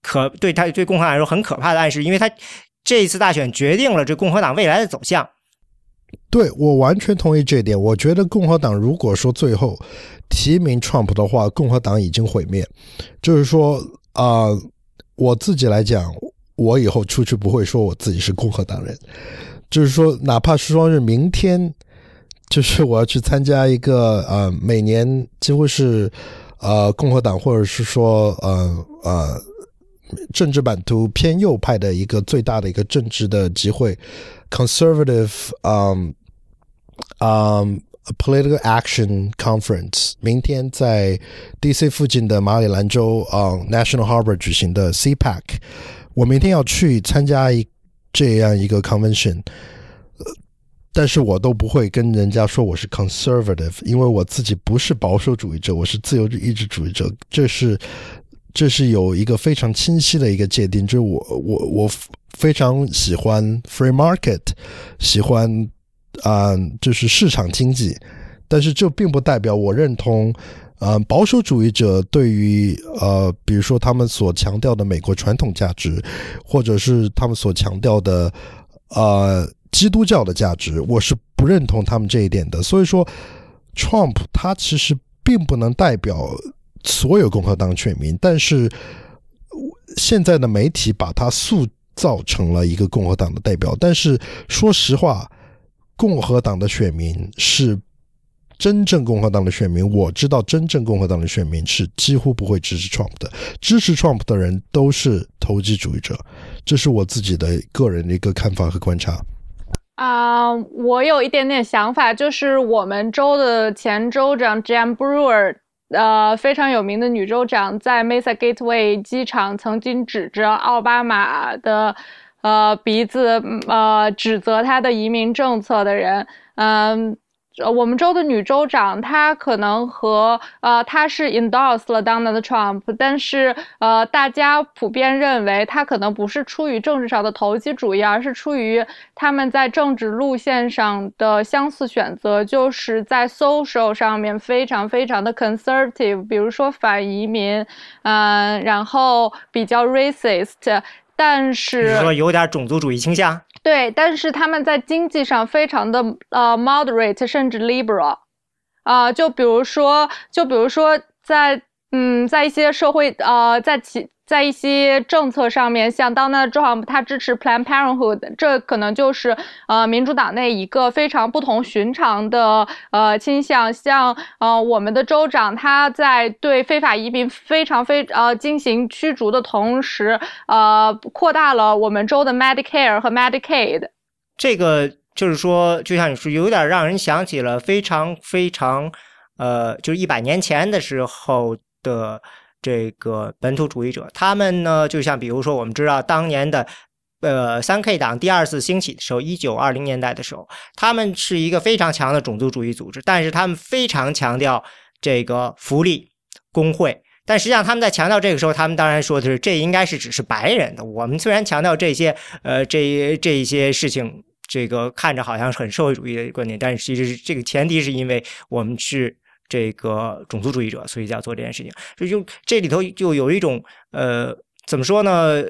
可对他对共和党来说很可怕的暗示，因为他这一次大选决定了这共和党未来的走向。对我完全同意这一点。我觉得共和党如果说最后提名 Trump 的话，共和党已经毁灭，就是说。啊，我自己来讲，我以后出去不会说我自己是共和党人，就是说，哪怕是说是明天，就是我要去参加一个呃，每年几乎是呃共和党或者是说呃呃政治版图偏右派的一个最大的一个政治的集会，conservative 嗯嗯 political action conference，明天在 D.C. 附近的马里兰州啊 National Harbor 举行的 CPAC。我明天要去参加一这样一个 convention，呃，但是我都不会跟人家说我是 conservative，因为我自己不是保守主义者，我是自由意志主义者，这是这是有一个非常清晰的一个界定，就是我我我非常喜欢 free market，喜欢啊，就是市场经济，但是这并不代表我认同。呃，保守主义者对于呃，比如说他们所强调的美国传统价值，或者是他们所强调的呃基督教的价值，我是不认同他们这一点的。所以说，Trump 他其实并不能代表所有共和党选民，但是现在的媒体把他塑造成了一个共和党的代表。但是说实话，共和党的选民是。真正共和党的选民，我知道，真正共和党的选民是几乎不会支持 Trump 的。支持 Trump 的人都是投机主义者，这是我自己的个人的一个看法和观察。啊，我有一点点想法，就是我们州的前州长 Jan Brewer，呃，非常有名的女州长，在 Mesa Gateway 机场曾经指着奥巴马的呃鼻子，呃，指责他的移民政策的人，嗯。呃，我们州的女州长，她可能和呃，她是 endorse 了 Donald Trump，但是呃，大家普遍认为她可能不是出于政治上的投机主义，而是出于他们在政治路线上的相似选择，就是在 social 上面非常非常的 conservative，比如说反移民，嗯，然后比较 racist，但是说有点种族主义倾向。对，但是他们在经济上非常的呃 moderate，甚至 liberal，啊，就比如说，就比如说在嗯，在一些社会呃，在其。在一些政策上面，像 Donald Trump，他支持 Plan Parenthood，这可能就是呃民主党内一个非常不同寻常的呃倾向。像呃我们的州长，他在对非法移民非常非呃进行驱逐的同时，呃扩大了我们州的 Medicare 和 Medicaid。这个就是说，就像你说，有点让人想起了非常非常呃，就是一百年前的时候的。这个本土主义者，他们呢，就像比如说，我们知道当年的，呃，三 K 党第二次兴起的时候，一九二零年代的时候，他们是一个非常强的种族主义组织，但是他们非常强调这个福利、工会。但实际上，他们在强调这个时候，他们当然说的是，这应该是只是白人的。我们虽然强调这些，呃，这这一些事情，这个看着好像是很社会主义的观点，但是其实这个前提是因为我们是。这个种族主义者，所以要做这件事情。就就这里头就有一种呃，怎么说呢？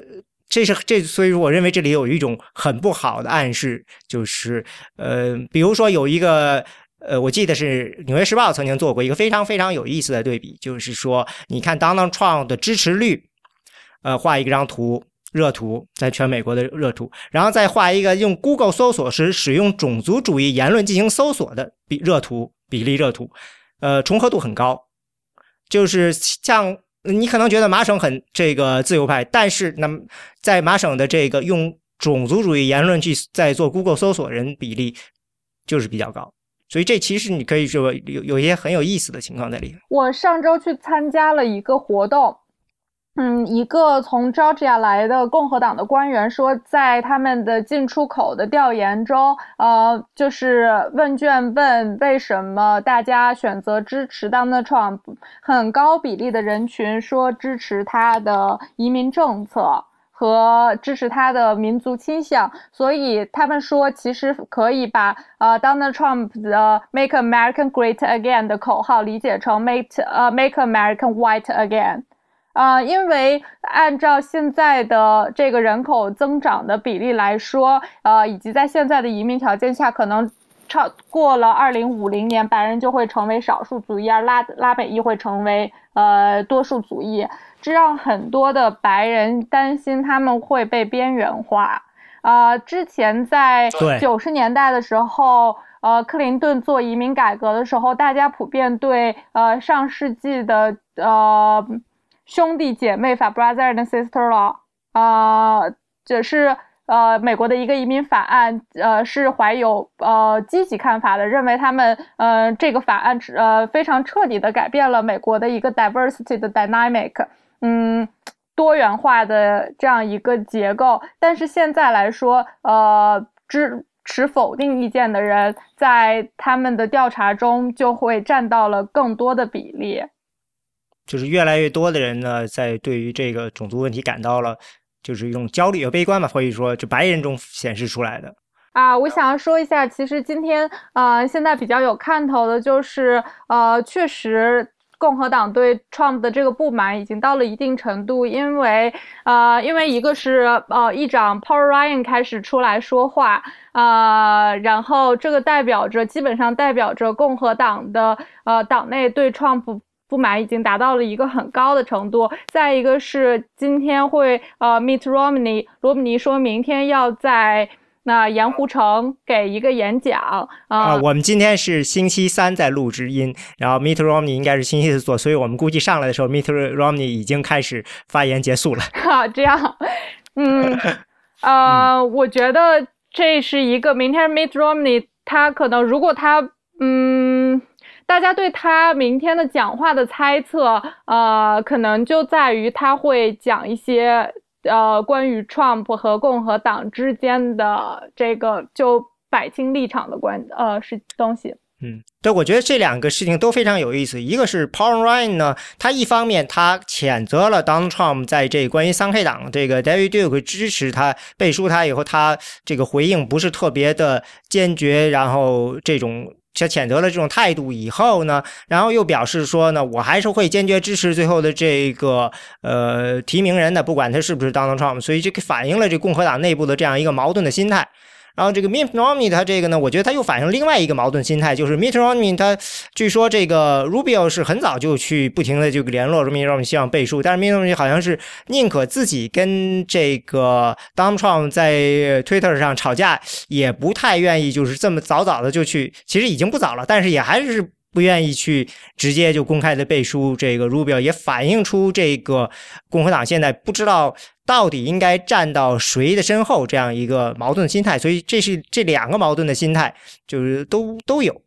这是这，所以我认为这里有一种很不好的暗示，就是呃，比如说有一个呃，我记得是《纽约时报》曾经做过一个非常非常有意思的对比，就是说，你看 Donald Trump 的支持率，呃，画一张图，热图，在全美国的热图，然后再画一个用 Google 搜索时使用种族主义言论进行搜索的比热图比例热图。呃，重合度很高，就是像你可能觉得麻省很这个自由派，但是那么在麻省的这个用种族主义言论去在做 Google 搜索人比例就是比较高，所以这其实你可以说有有一些很有意思的情况在里面。我上周去参加了一个活动。嗯，一个从 Georgia 来的共和党的官员说，在他们的进出口的调研中，呃，就是问卷问为什么大家选择支持 Donald Trump，很高比例的人群说支持他的移民政策和支持他的民族倾向，所以他们说其实可以把呃 Donald Trump 的 Make America Great Again 的口号理解成 Make 呃 Make America White Again。啊，因为按照现在的这个人口增长的比例来说，呃，以及在现在的移民条件下，可能超过了二零五零年，白人就会成为少数族裔，而拉拉美裔会成为呃多数族裔，这让很多的白人担心他们会被边缘化。啊，之前在九十年代的时候，呃，克林顿做移民改革的时候，大家普遍对呃上世纪的呃兄弟姐妹法 （brother and sister law） 啊，这是。呃，美国的一个移民法案，呃，是怀有呃积极看法的，认为他们呃这个法案呃非常彻底的改变了美国的一个 diversity 的 dynamic，嗯，多元化的这样一个结构。但是现在来说，呃，支持否定意见的人在他们的调查中就会占到了更多的比例，就是越来越多的人呢，在对于这个种族问题感到了。就是一种焦虑和悲观吧，或者说就白人中显示出来的啊。我想要说一下，其实今天啊，现在比较有看头的就是，呃，确实共和党对 Trump 的这个不满已经到了一定程度，因为呃，因为一个是呃，议长 Paul Ryan 开始出来说话啊，然后这个代表着基本上代表着共和党的呃党内对 Trump。不满已经达到了一个很高的程度。再一个是今天会呃，meet Romney，罗姆尼说明天要在那盐湖城给一个演讲啊。我们今天是星期三在录制音，然后 meet Romney 应该是星期四做，所以我们估计上来的时候，meet Romney 已经开始发言结束了。好，这样，嗯，呃，我觉得这是一个明天 meet Romney，他可能如果他嗯。大家对他明天的讲话的猜测，呃，可能就在于他会讲一些，呃，关于 Trump 和共和党之间的这个就摆清立场的关，呃，是东西。嗯，对，我觉得这两个事情都非常有意思。一个是 Paul Ryan 呢，他一方面他谴责了 Donald Trump 在这关于三 K 党这个 David Duke 支持他背书他以后，他这个回应不是特别的坚决，然后这种。他谴责了这种态度以后呢，然后又表示说呢，我还是会坚决支持最后的这个呃提名人的，不管他是不是 Donald Trump。所以这反映了这共和党内部的这样一个矛盾的心态。然后这个 Mitt Romney 他这个呢，我觉得他又反映另外一个矛盾心态，就是 Mitt Romney 他据说这个 Rubio 是很早就去不停的就联络 Mitt Romney 希望背书，但是 Mitt Romney 好像是宁可自己跟这个 Donald Trump 在 Twitter 上吵架，也不太愿意就是这么早早的就去，其实已经不早了，但是也还是。不愿意去直接就公开的背书，这个 Rubio 也反映出这个共和党现在不知道到底应该站到谁的身后这样一个矛盾心态，所以这是这两个矛盾的心态就是都都有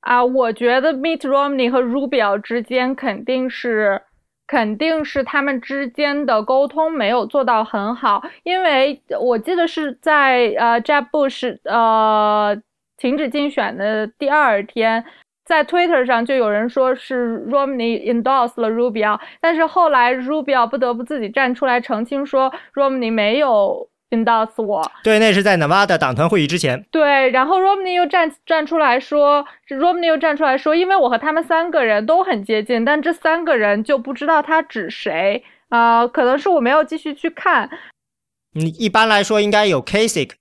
啊。我觉得 Mitt Romney 和 Rubio 之间肯定是肯定是他们之间的沟通没有做到很好，因为我记得是在呃 Jeb Bush 呃停止竞选的第二天。在 Twitter 上就有人说是 Romney endorsed 了 Rubio，但是后来 Rubio 不得不自己站出来澄清说 Romney 没有 endorse 我。对，那是在 Nevada 党团会议之前。对，然后 Romney 又站站出来说，Romney 又站出来说，因为我和他们三个人都很接近，但这三个人就不知道他指谁啊？可能是我没有继续去看。你，一般来说应该有 Kasich。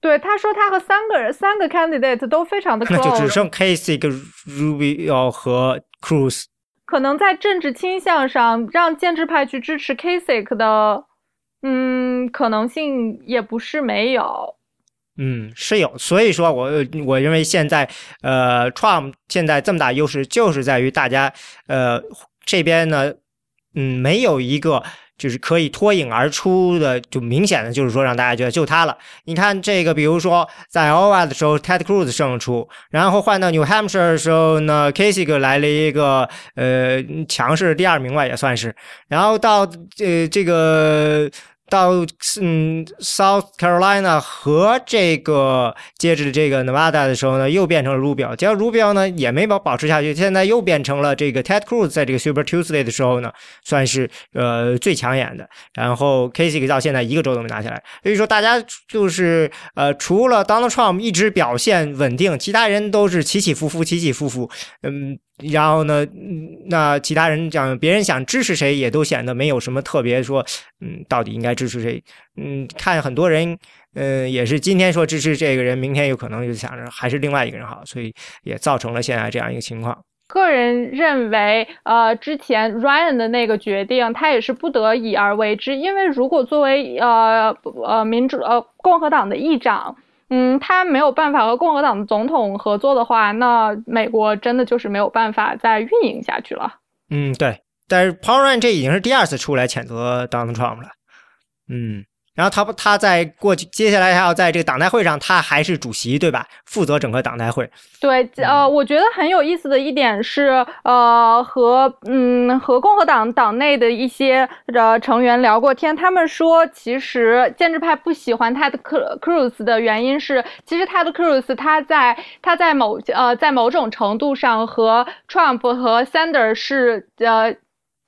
对，他说他和三个人、三个 candidate 都非常的 close，那就只剩 Casey、Rubio 和 Cruz。可能在政治倾向上，让建制派去支持 Casey 的，嗯，可能性也不是没有。嗯，是有。所以说我我认为现在，呃，Trump 现在这么大优势，就是在于大家，呃，这边呢，嗯，没有一个。就是可以脱颖而出的，就明显的就是说让大家觉得就他了。你看这个，比如说在 Iowa 的时候，Ted Cruz 胜出，然后换到 New Hampshire 的时候呢，Kasich 来了一个呃强势第二名吧，也算是。然后到呃这个。到嗯，South Carolina 和这个接着这个 Nevada 的时候呢，又变成了 Rubio。结果 Rubio 呢也没保保持下去，现在又变成了这个 Ted Cruz。在这个 Super Tuesday 的时候呢，算是呃最抢眼的。然后 k a s i c 到现在一个州都没拿下来。所以说大家就是呃，除了 Donald Trump 一直表现稳定，其他人都是起起伏伏，起起伏伏。嗯。然后呢，那其他人讲，别人想支持谁，也都显得没有什么特别说，嗯，到底应该支持谁？嗯，看很多人，嗯，也是今天说支持这个人，明天有可能就想着还是另外一个人好，所以也造成了现在这样一个情况。个人认为，呃，之前 Ryan 的那个决定，他也是不得已而为之，因为如果作为呃呃民主呃共和党的议长。嗯，他没有办法和共和党的总统合作的话，那美国真的就是没有办法再运营下去了。嗯，对。但是 Paul Ryan 这已经是第二次出来谴责 Donald Trump 了。嗯。然后他不，他在过去接下来还要在这个党代会上，他还是主席，对吧？负责整个党代会。对，呃，我觉得很有意思的一点是，呃，和嗯和共和党党内的一些呃成员聊过天，他们说，其实建制派不喜欢他的克克鲁斯的原因是，其实他的克鲁斯他在他在某呃在某种程度上和 Trump 和 Sanders 是呃。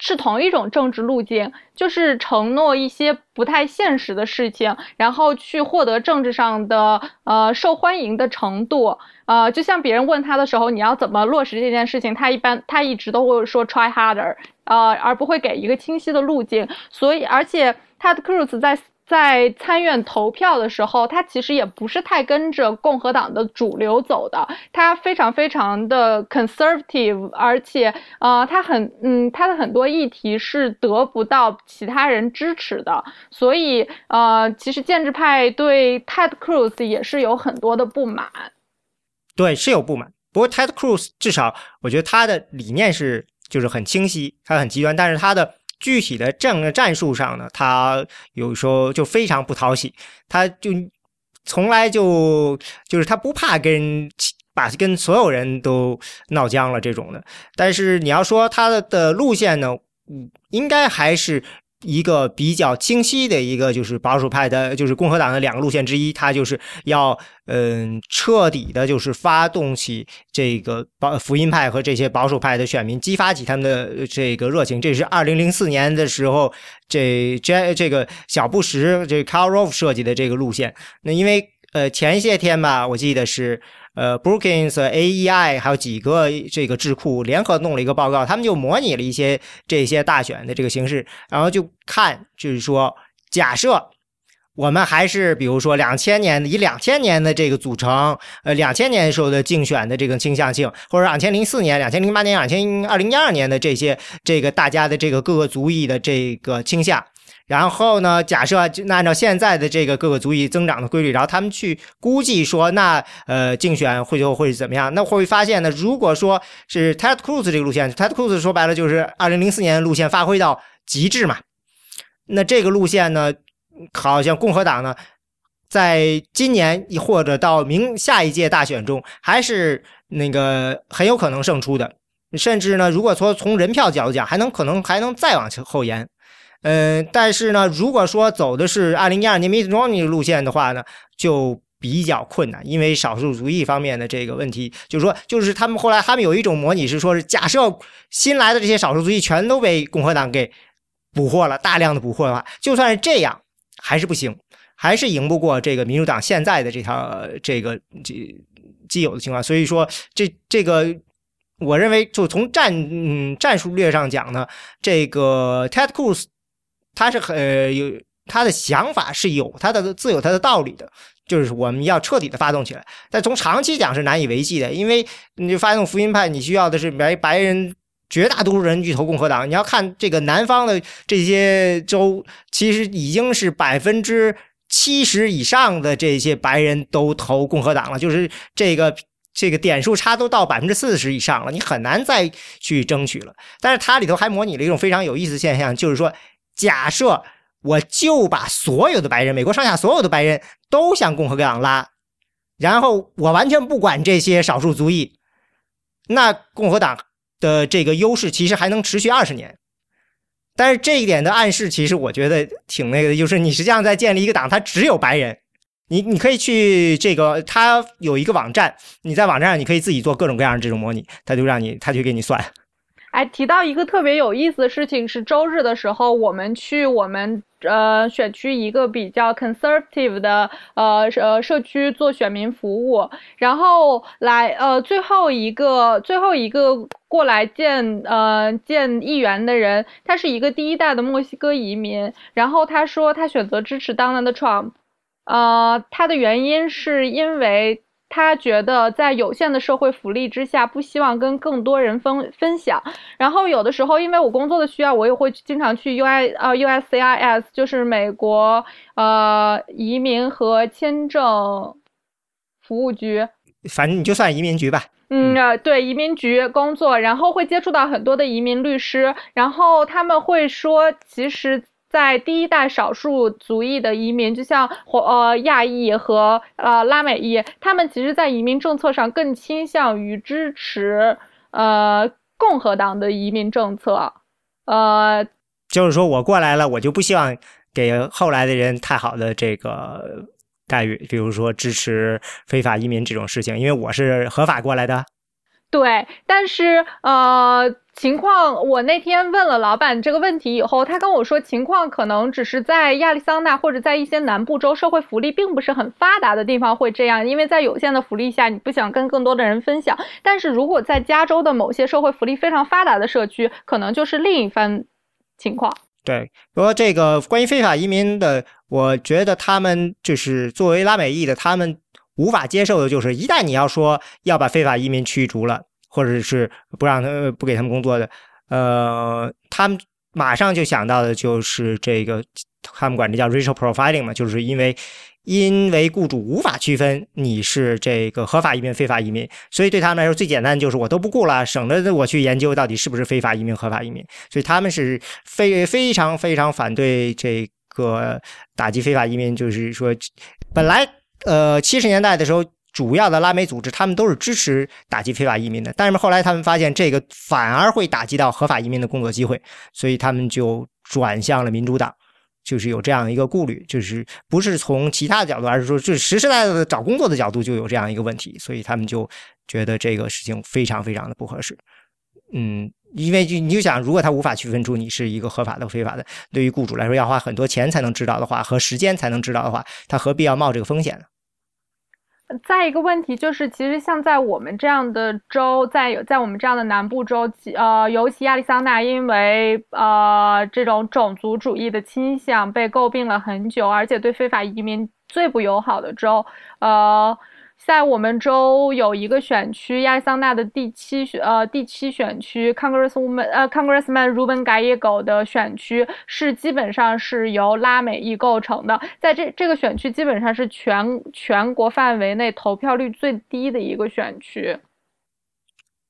是同一种政治路径，就是承诺一些不太现实的事情，然后去获得政治上的呃受欢迎的程度。呃，就像别人问他的时候，你要怎么落实这件事情，他一般他一直都会说 try harder，呃，而不会给一个清晰的路径。所以，而且他的 Cruz 在。在参院投票的时候，他其实也不是太跟着共和党的主流走的，他非常非常的 conservative，而且呃，他很嗯，他的很多议题是得不到其他人支持的，所以呃，其实建制派对 Ted Cruz 也是有很多的不满。对，是有不满。不过 Ted Cruz 至少我觉得他的理念是就是很清晰，他很极端，但是他的。具体的战战术上呢，他有时候就非常不讨喜，他就从来就就是他不怕跟把跟所有人都闹僵了这种的。但是你要说他的的路线呢，应该还是。一个比较清晰的一个就是保守派的，就是共和党的两个路线之一，他就是要嗯彻底的，就是发动起这个保福音派和这些保守派的选民，激发起他们的这个热情。这是二零零四年的时候，这这这个小布什这 Carl Rove 设计的这个路线。那因为呃前些天吧，我记得是。呃，Brookings、AEI 还有几个这个智库联合弄了一个报告，他们就模拟了一些这些大选的这个形式，然后就看，就是说，假设我们还是比如说两千年的以两千年的这个组成，呃，两千年时候的竞选的这个倾向性，或者两千零四年、两千零八年、两千二零一二年的这些这个大家的这个各个族裔的这个倾向。然后呢？假设就按照现在的这个各个族裔增长的规律，然后他们去估计说，那呃竞选会就会怎么样？那会发现呢？如果说是 Ted Cruz 这个路线，Ted Cruz 说白了就是二零零四年的路线发挥到极致嘛。那这个路线呢，好像共和党呢，在今年或者到明下一届大选中，还是那个很有可能胜出的。甚至呢，如果说从人票角度讲，还能可能还能再往后延。嗯，但是呢，如果说走的是二零一二年 Mitt Romney 路线的话呢，就比较困难，因为少数族裔方面的这个问题，就是说，就是他们后来他们有一种模拟是说，是假设新来的这些少数族裔全都被共和党给捕获了，大量的捕获的话，就算是这样，还是不行，还是赢不过这个民主党现在的这条这个这既有的情况。所以说，这这个，我认为就从战嗯战术略上讲呢，这个 Ted Cruz。他是很有他的想法是有他的自有他的道理的，就是我们要彻底的发动起来。但从长期讲是难以为继的，因为你发动福音派，你需要的是白白人绝大多数人去投共和党。你要看这个南方的这些州，其实已经是百分之七十以上的这些白人都投共和党了，就是这个这个点数差都到百分之四十以上了，你很难再去争取了。但是它里头还模拟了一种非常有意思的现象，就是说。假设我就把所有的白人，美国上下所有的白人都向共和党拉，然后我完全不管这些少数族裔，那共和党的这个优势其实还能持续二十年。但是这一点的暗示，其实我觉得挺那个的，就是你实际上在建立一个党，它只有白人。你你可以去这个，它有一个网站，你在网站上你可以自己做各种各样的这种模拟，他就让你，他就给你算。哎，提到一个特别有意思的事情是，周日的时候我们去我们呃选区一个比较 conservative 的呃呃社区做选民服务，然后来呃最后一个最后一个过来见呃见议员的人，他是一个第一代的墨西哥移民，然后他说他选择支持 Donald Trump，呃他的原因是因为。他觉得在有限的社会福利之下，不希望跟更多人分分享。然后有的时候，因为我工作的需要，我也会经常去 U I 呃 U S C I S，就是美国呃移民和签证服务局。反正你就算移民局吧。嗯，对，移民局工作，然后会接触到很多的移民律师，然后他们会说，其实。在第一代少数族裔的移民，就像或呃亚裔和呃拉美裔，他们其实，在移民政策上更倾向于支持呃共和党的移民政策。呃，就是说我过来了，我就不希望给后来的人太好的这个待遇，比如说支持非法移民这种事情，因为我是合法过来的。对，但是呃。情况，我那天问了老板这个问题以后，他跟我说，情况可能只是在亚利桑那或者在一些南部州，社会福利并不是很发达的地方会这样，因为在有限的福利下，你不想跟更多的人分享。但是如果在加州的某些社会福利非常发达的社区，可能就是另一番情况。对，不过这个关于非法移民的，我觉得他们就是作为拉美裔的，他们无法接受的就是，一旦你要说要把非法移民驱逐了。或者是不让他不给他们工作的，呃，他们马上就想到的就是这个，他们管这叫 racial profiling 嘛，就是因为因为雇主无法区分你是这个合法移民、非法移民，所以对他们来说最简单就是我都不雇了，省得我去研究到底是不是非法移民、合法移民，所以他们是非非常非常反对这个打击非法移民，就是说，本来呃七十年代的时候。主要的拉美组织，他们都是支持打击非法移民的，但是后来他们发现这个反而会打击到合法移民的工作机会，所以他们就转向了民主党，就是有这样一个顾虑，就是不是从其他的角度，而是说，就是实实在在的找工作的角度就有这样一个问题，所以他们就觉得这个事情非常非常的不合适。嗯，因为就你就想，如果他无法区分出你是一个合法的、非法的，对于雇主来说要花很多钱才能知道的话，和时间才能知道的话，他何必要冒这个风险呢？再一个问题就是，其实像在我们这样的州，在在我们这样的南部州，呃，尤其亚利桑那，因为呃这种种族主义的倾向被诟病了很久，而且对非法移民最不友好的州，呃。在我们州有一个选区，亚利桑那的第七选呃第七选区，Congresswoman 呃 Congressman Ruben Gallego 的选区是基本上是由拉美裔构成的，在这这个选区基本上是全全国范围内投票率最低的一个选区，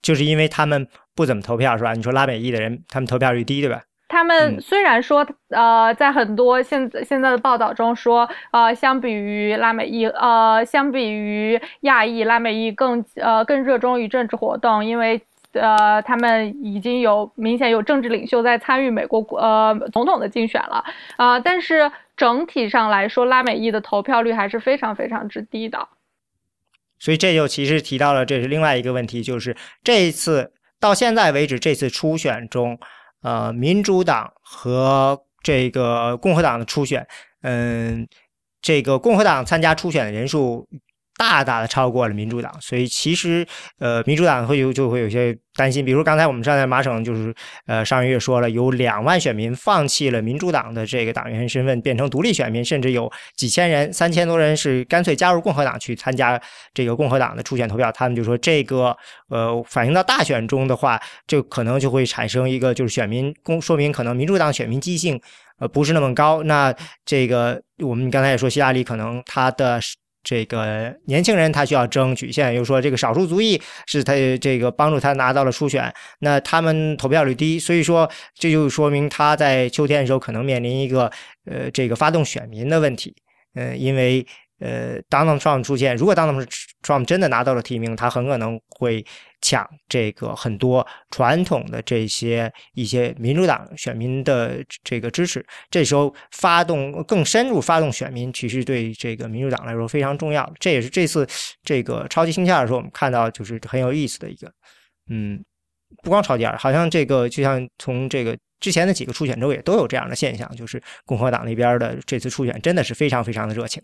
就是因为他们不怎么投票是吧？你说拉美裔的人他们投票率低对吧？他们虽然说，呃，在很多现在现在的报道中说，呃，相比于拉美裔，呃，相比于亚裔，拉美裔更呃更热衷于政治活动，因为呃他们已经有明显有政治领袖在参与美国呃总统的竞选了，啊，但是整体上来说，拉美裔的投票率还是非常非常之低的。所以这就其实提到了，这是另外一个问题，就是这一次到现在为止，这次初选中。呃，民主党和这个共和党的初选，嗯，这个共和党参加初选的人数大大的超过了民主党，所以其实呃，民主党会有就会有些。担心，比如刚才我们站在马省，就是呃上个月说了，有两万选民放弃了民主党的这个党员身份，变成独立选民，甚至有几千人、三千多人是干脆加入共和党去参加这个共和党的初选投票。他们就说，这个呃反映到大选中的话，就可能就会产生一个就是选民公说明可能民主党选民积极性呃不是那么高。那这个我们刚才也说，希拉里可能他的。这个年轻人他需要争取，现在又说这个少数族裔是他这个帮助他拿到了初选，那他们投票率低，所以说这就说明他在秋天的时候可能面临一个呃这个发动选民的问题，嗯，因为。呃，Donald Trump 出现，如果 Donald Trump 真的拿到了提名，他很可能会抢这个很多传统的这些一些民主党选民的这个支持。这时候发动更深入发动选民，其实对这个民主党来说非常重要。这也是这次这个超级星期二的时候，我们看到就是很有意思的一个，嗯，不光超级二，好像这个就像从这个之前的几个初选州也都有这样的现象，就是共和党那边的这次初选真的是非常非常的热情。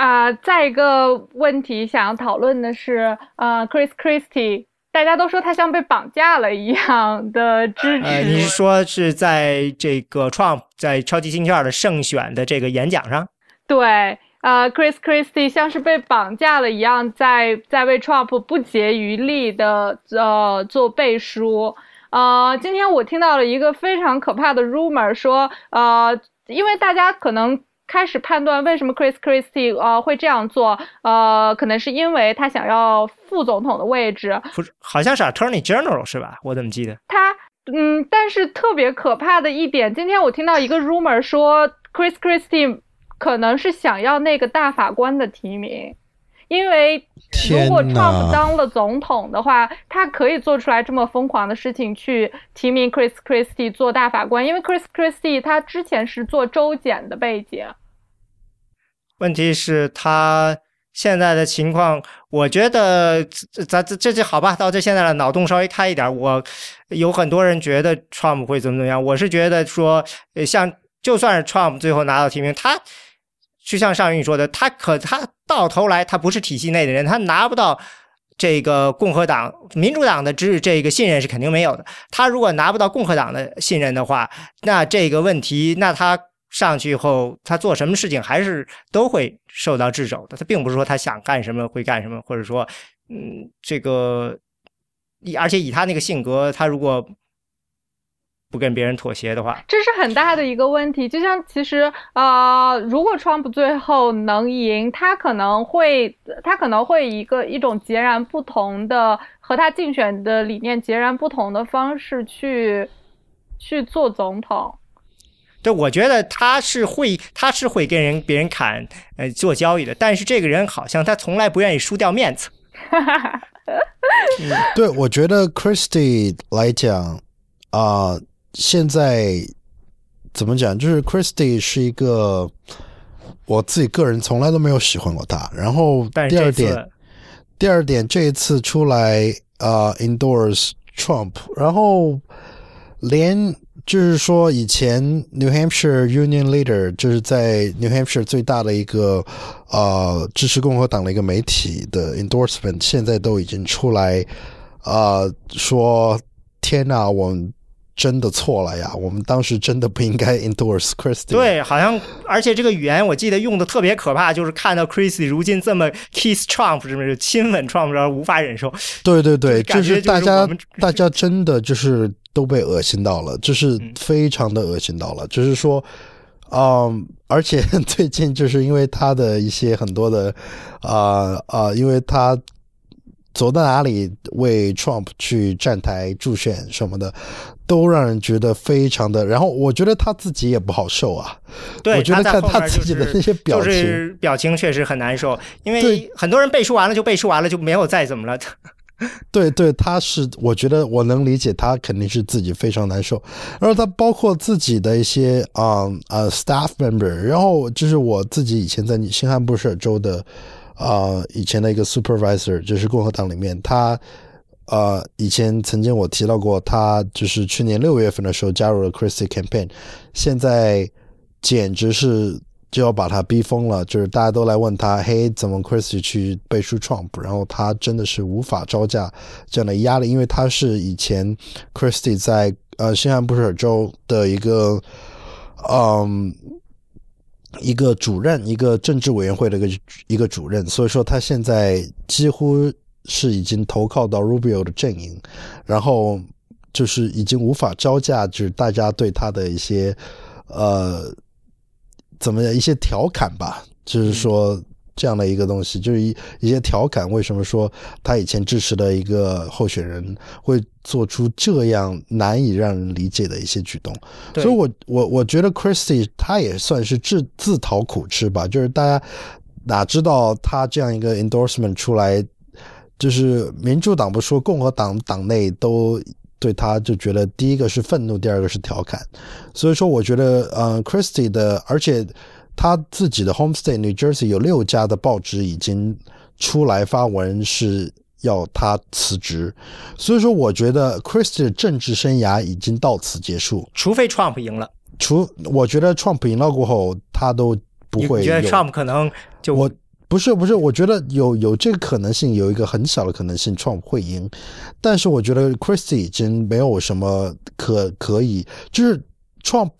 啊，再一个问题想要讨论的是，呃，Chris Christie，大家都说他像被绑架了一样的支持。呃，你是说是在这个 Trump 在超级星期二的胜选的这个演讲上？对，呃，Chris Christie 像是被绑架了一样，在在为 Trump 不竭余力的呃做背书。呃，今天我听到了一个非常可怕的 rumor，说，呃，因为大家可能。开始判断为什么 Chris Christie 呃会这样做，呃，可能是因为他想要副总统的位置，不是，好像是 Attorney General 是吧？我怎么记得他，嗯，但是特别可怕的一点，今天我听到一个 rumor 说 Chris Christie 可能是想要那个大法官的提名。因为如果 Trump 当了总统的话，他可以做出来这么疯狂的事情，去提名 Chris Christie 做大法官。因为 Chris Christie 他之前是做州检的背景。问题是，他现在的情况，我觉得咱这这就好吧。到这现在的脑洞稍微开一点，我有很多人觉得 Trump 会怎么怎么样。我是觉得说，像就算是 Trump 最后拿到提名，他。就像上云说的，他可他到头来他不是体系内的人，他拿不到这个共和党、民主党的支这个信任是肯定没有的。他如果拿不到共和党的信任的话，那这个问题，那他上去以后，他做什么事情还是都会受到掣肘的。他并不是说他想干什么会干什么，或者说，嗯，这个，以而且以他那个性格，他如果。不跟别人妥协的话，这是很大的一个问题。就像其实，呃，如果 Trump 最后能赢，他可能会，他可能会一个一种截然不同的和他竞选的理念截然不同的方式去去做总统。对，我觉得他是会，他是会跟人别人砍，呃，做交易的。但是这个人好像他从来不愿意输掉面子。对，我觉得 Christie 来讲啊。现在怎么讲？就是 Christie 是一个我自己个人从来都没有喜欢过他。然后第二点，第二点，这一次出来啊，endorse Trump，然后连就是说以前 New Hampshire Union Leader 就是在 New Hampshire 最大的一个呃支持共和党的一个媒体的 endorsement，现在都已经出来啊说天哪，我们。真的错了呀！我们当时真的不应该 endorse Christie。对，好像而且这个语言我记得用的特别可怕，就是看到 Christie 如今这么 kiss Trump，是不是亲吻 Trump，然后无法忍受。对对对，就是大家大家真的就是都被恶心到了，就是非常的恶心到了。就是说，嗯，而且 最近就是因为他的一些很多的啊啊，因为他。走到哪里为 Trump 去站台助选什么的，都让人觉得非常的。然后我觉得他自己也不好受啊。对，我觉得看他自己的那些表情，表情确实很难受。因为很多人背书完了就背书完了就没有再怎么了。对对，他是，我觉得我能理解他肯定是自己非常难受。然后他包括自己的一些啊啊 staff member，然后就是我自己以前在新罕布什尔州的。啊，以前的一个 supervisor 就是共和党里面，他呃，以前曾经我提到过，他就是去年六月份的时候加入了 Christie campaign，现在简直是就要把他逼疯了，就是大家都来问他，嘿，怎么 Christie 去背书 Trump？然后他真的是无法招架这样的压力，因为他是以前 Christie 在呃新罕布什尔州的一个嗯。一个主任，一个政治委员会的一个一个主任，所以说他现在几乎是已经投靠到 Rubio 的阵营，然后就是已经无法招架，就是大家对他的一些呃怎么样一些调侃吧，就是说。这样的一个东西，就是一一些调侃。为什么说他以前支持的一个候选人会做出这样难以让人理解的一些举动？所以，我我我觉得 Christie 他也算是自自讨苦吃吧。就是大家哪知道他这样一个 endorsement 出来，就是民主党不说，共和党党内都对他就觉得第一个是愤怒，第二个是调侃。所以说，我觉得，嗯，Christie 的，而且。他自己的 home state New Jersey 有六家的报纸已经出来发文，是要他辞职，所以说我觉得 Christie 的政治生涯已经到此结束。除非 Trump 赢了，除我觉得 Trump 赢了过后，他都不会你觉得 Trump 可能就我不是不是，我觉得有有这个可能性，有一个很小的可能性，Trump 会赢，但是我觉得 Christie 已经没有什么可可以，就是 Trump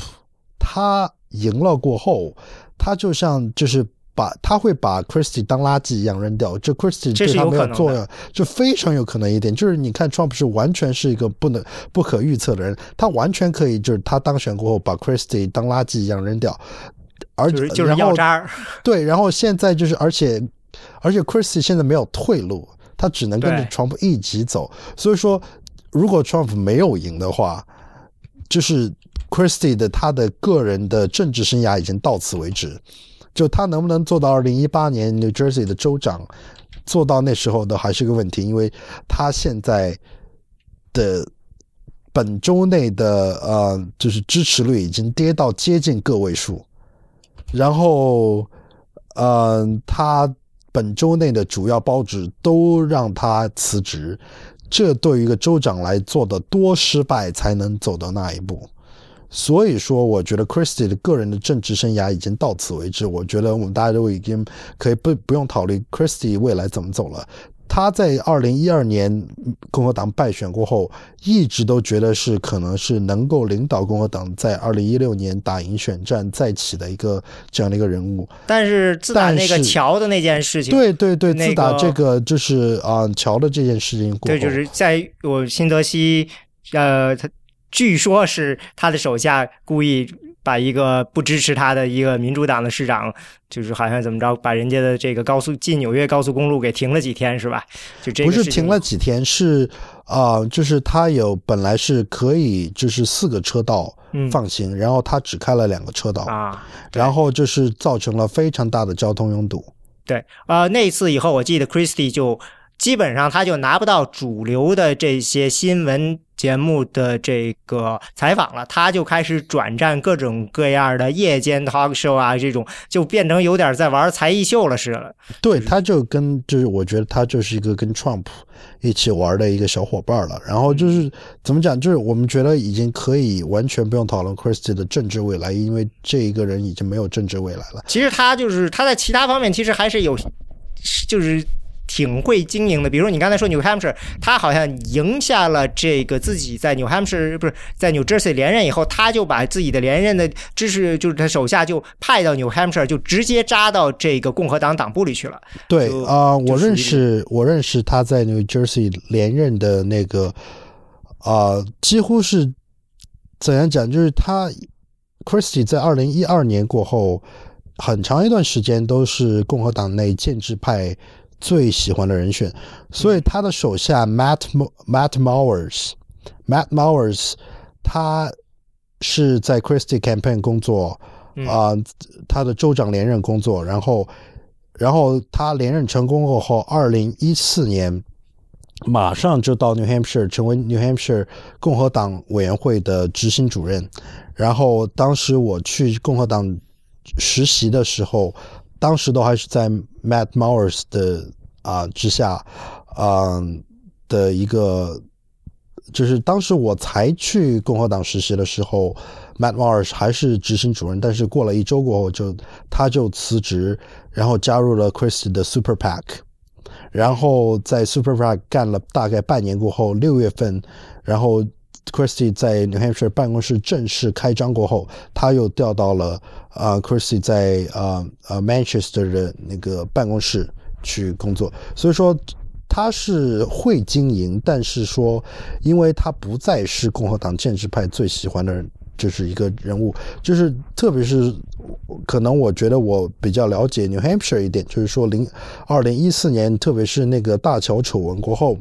他赢了过后，他就像就是。把他会把 Christie 当垃圾一样扔掉，这 Christie 对他没有作用，这非常有可能一点。就是你看 Trump 是完全是一个不能不可预测的人，他完全可以就是他当选过后把 Christie 当垃圾一样扔掉，而就是就是然后要渣儿，对，然后现在就是，而且而且 Christie 现在没有退路，他只能跟着对 Trump 一起走。所以说，如果 Trump 没有赢的话，就是 Christie 的他的个人的政治生涯已经到此为止。就他能不能做到二零一八年 New Jersey 的州长，做到那时候的还是个问题，因为他现在的本周内的呃，就是支持率已经跌到接近个位数。然后，呃，他本周内的主要报纸都让他辞职，这对于一个州长来做的多失败才能走到那一步。所以说，我觉得 Christie 的个人的政治生涯已经到此为止。我觉得我们大家都已经可以不不用考虑 Christie 未来怎么走了。他在二零一二年共和党败选过后，一直都觉得是可能是能够领导共和党在二零一六年打赢选战再起的一个这样的一个人物。但是自打那个是桥的那件事情，对对对，那自打这个就是啊、桥的这件事情过后，对，就是在我新泽西，呃，他据说是他的手下故意把一个不支持他的一个民主党的市长，就是好像怎么着，把人家的这个高速进纽约高速公路给停了几天，是吧？就这个不是停了几天，是啊、就是他有本来是可以就是四个车道嗯放行，然后他只开了两个车道，啊。然后就是造成了非常大的交通拥堵。对，呃，那一次以后，我记得 Christie 就基本上他就拿不到主流的这些新闻节目的这个采访了，他就开始转战各种各样的夜间 talk show 啊，这种就变成有点在玩才艺秀了似的。对，他就跟就是我觉得他就是一个跟 Trump 一起玩的一个小伙伴了。然后就是怎么讲，就是我们觉得已经可以完全不用讨论 Christie 的政治未来，因为这一个人已经没有政治未来了。其实他就是他在其他方面其实还是有，就是挺会经营的。比如你刚才说 New Hampshire，他好像赢下了这个自己在 New Hampshire 不是在 New Jersey 连任以后，他就把自己的连任的支持，就是他手下就派到 New Hampshire，就直接扎到这个共和党党部里去了。对就啊、我认识我认识他在 New Jersey 连任的那个啊、几乎是怎样讲，就是他 Christie 在二零一二年过后，很长一段时间都是共和党内建制派最喜欢的人选，所以他的手下 Matt Matt Mowers Matt Mowers 他是在 Christie campaign 工作嗯。啊、他的州长连任工作，然后然后他连任成功过后，二零一四年马上就到 New Hampshire 成为 New Hampshire 共和党委员会的执行主任。然后当时我去共和党实习的时候，当时都还是在 Matt Mowers 的啊、之下，嗯、的一个。就是当时我才去共和党实习的时候，Matt Mowers 还是执行主任，但是过了一周过后就他就辞职，然后加入了 Christie 的 Super PAC，然后在 Super PAC 干了大概半年过后，六月份，然后 Christie 在 New Hampshire 办公室正式开张过后，他又调到了啊、Christie 在呃呃 Manchester 的那个办公室去工作，所以说。他是会经营，但是说，因为他不再是共和党建制派最喜欢的人，就是一个人物，就是特别是可能我觉得我比较了解 New Hampshire 一点，就是说零二零一四年，特别是那个大桥丑闻过后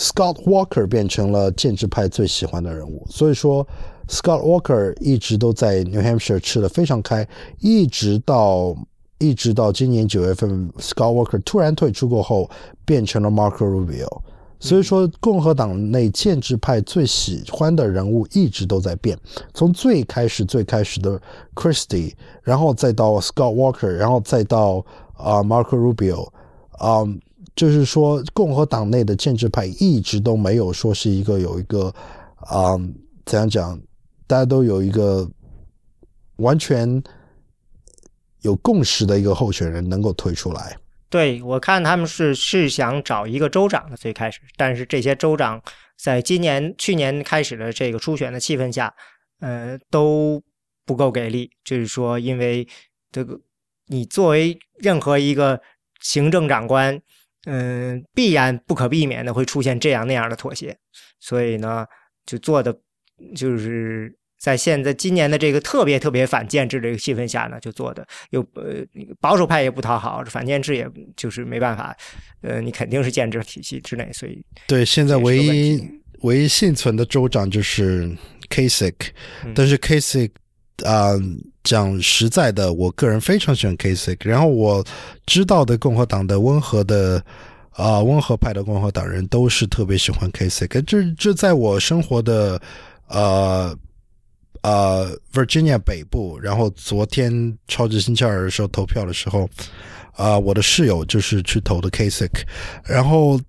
，Scott Walker 变成了建制派最喜欢的人物，所以说 Scott Walker 一直都在 New Hampshire 吃的非常开，一直到一直到今年九月份，Scott Walker 突然退出过后，变成了 Marco Rubio。所以说，共和党内建制派最喜欢的人物一直都在变，从最开始最开始的 Christie，然后再到 Scott Walker，然后再到啊、Marco Rubio，啊、就是说共和党内的建制派一直都没有说是一个有一个啊、怎样讲，大家都有一个完全有共识的一个候选人能够推出来。对我看他们是是想找一个州长的最开始，但是这些州长在今年去年开始的这个初选的气氛下，呃，都不够给力。就是说，因为这个你作为任何一个行政长官，嗯、必然不可避免的会出现这样那样的妥协，所以呢，就做的就是在现在今年的这个特别特别反建制这个气氛下呢，就做的又呃那个保守派也不讨好，反建制也就是没办法，呃，你肯定是建制体系之内，所以对，现在唯一唯一幸存的州长就是 Kasich，、嗯。但是 Kasich 啊、讲实在的，我个人非常喜欢 k a s i c。然后我知道的共和党的温和的啊、温和派的共和党人都是特别喜欢 Kasich。这这在我生活的呃呃 Virginia 北部，然后昨天超级星期二的时候投票的时候，啊、我的室友就是去投的 k a s i c 然后。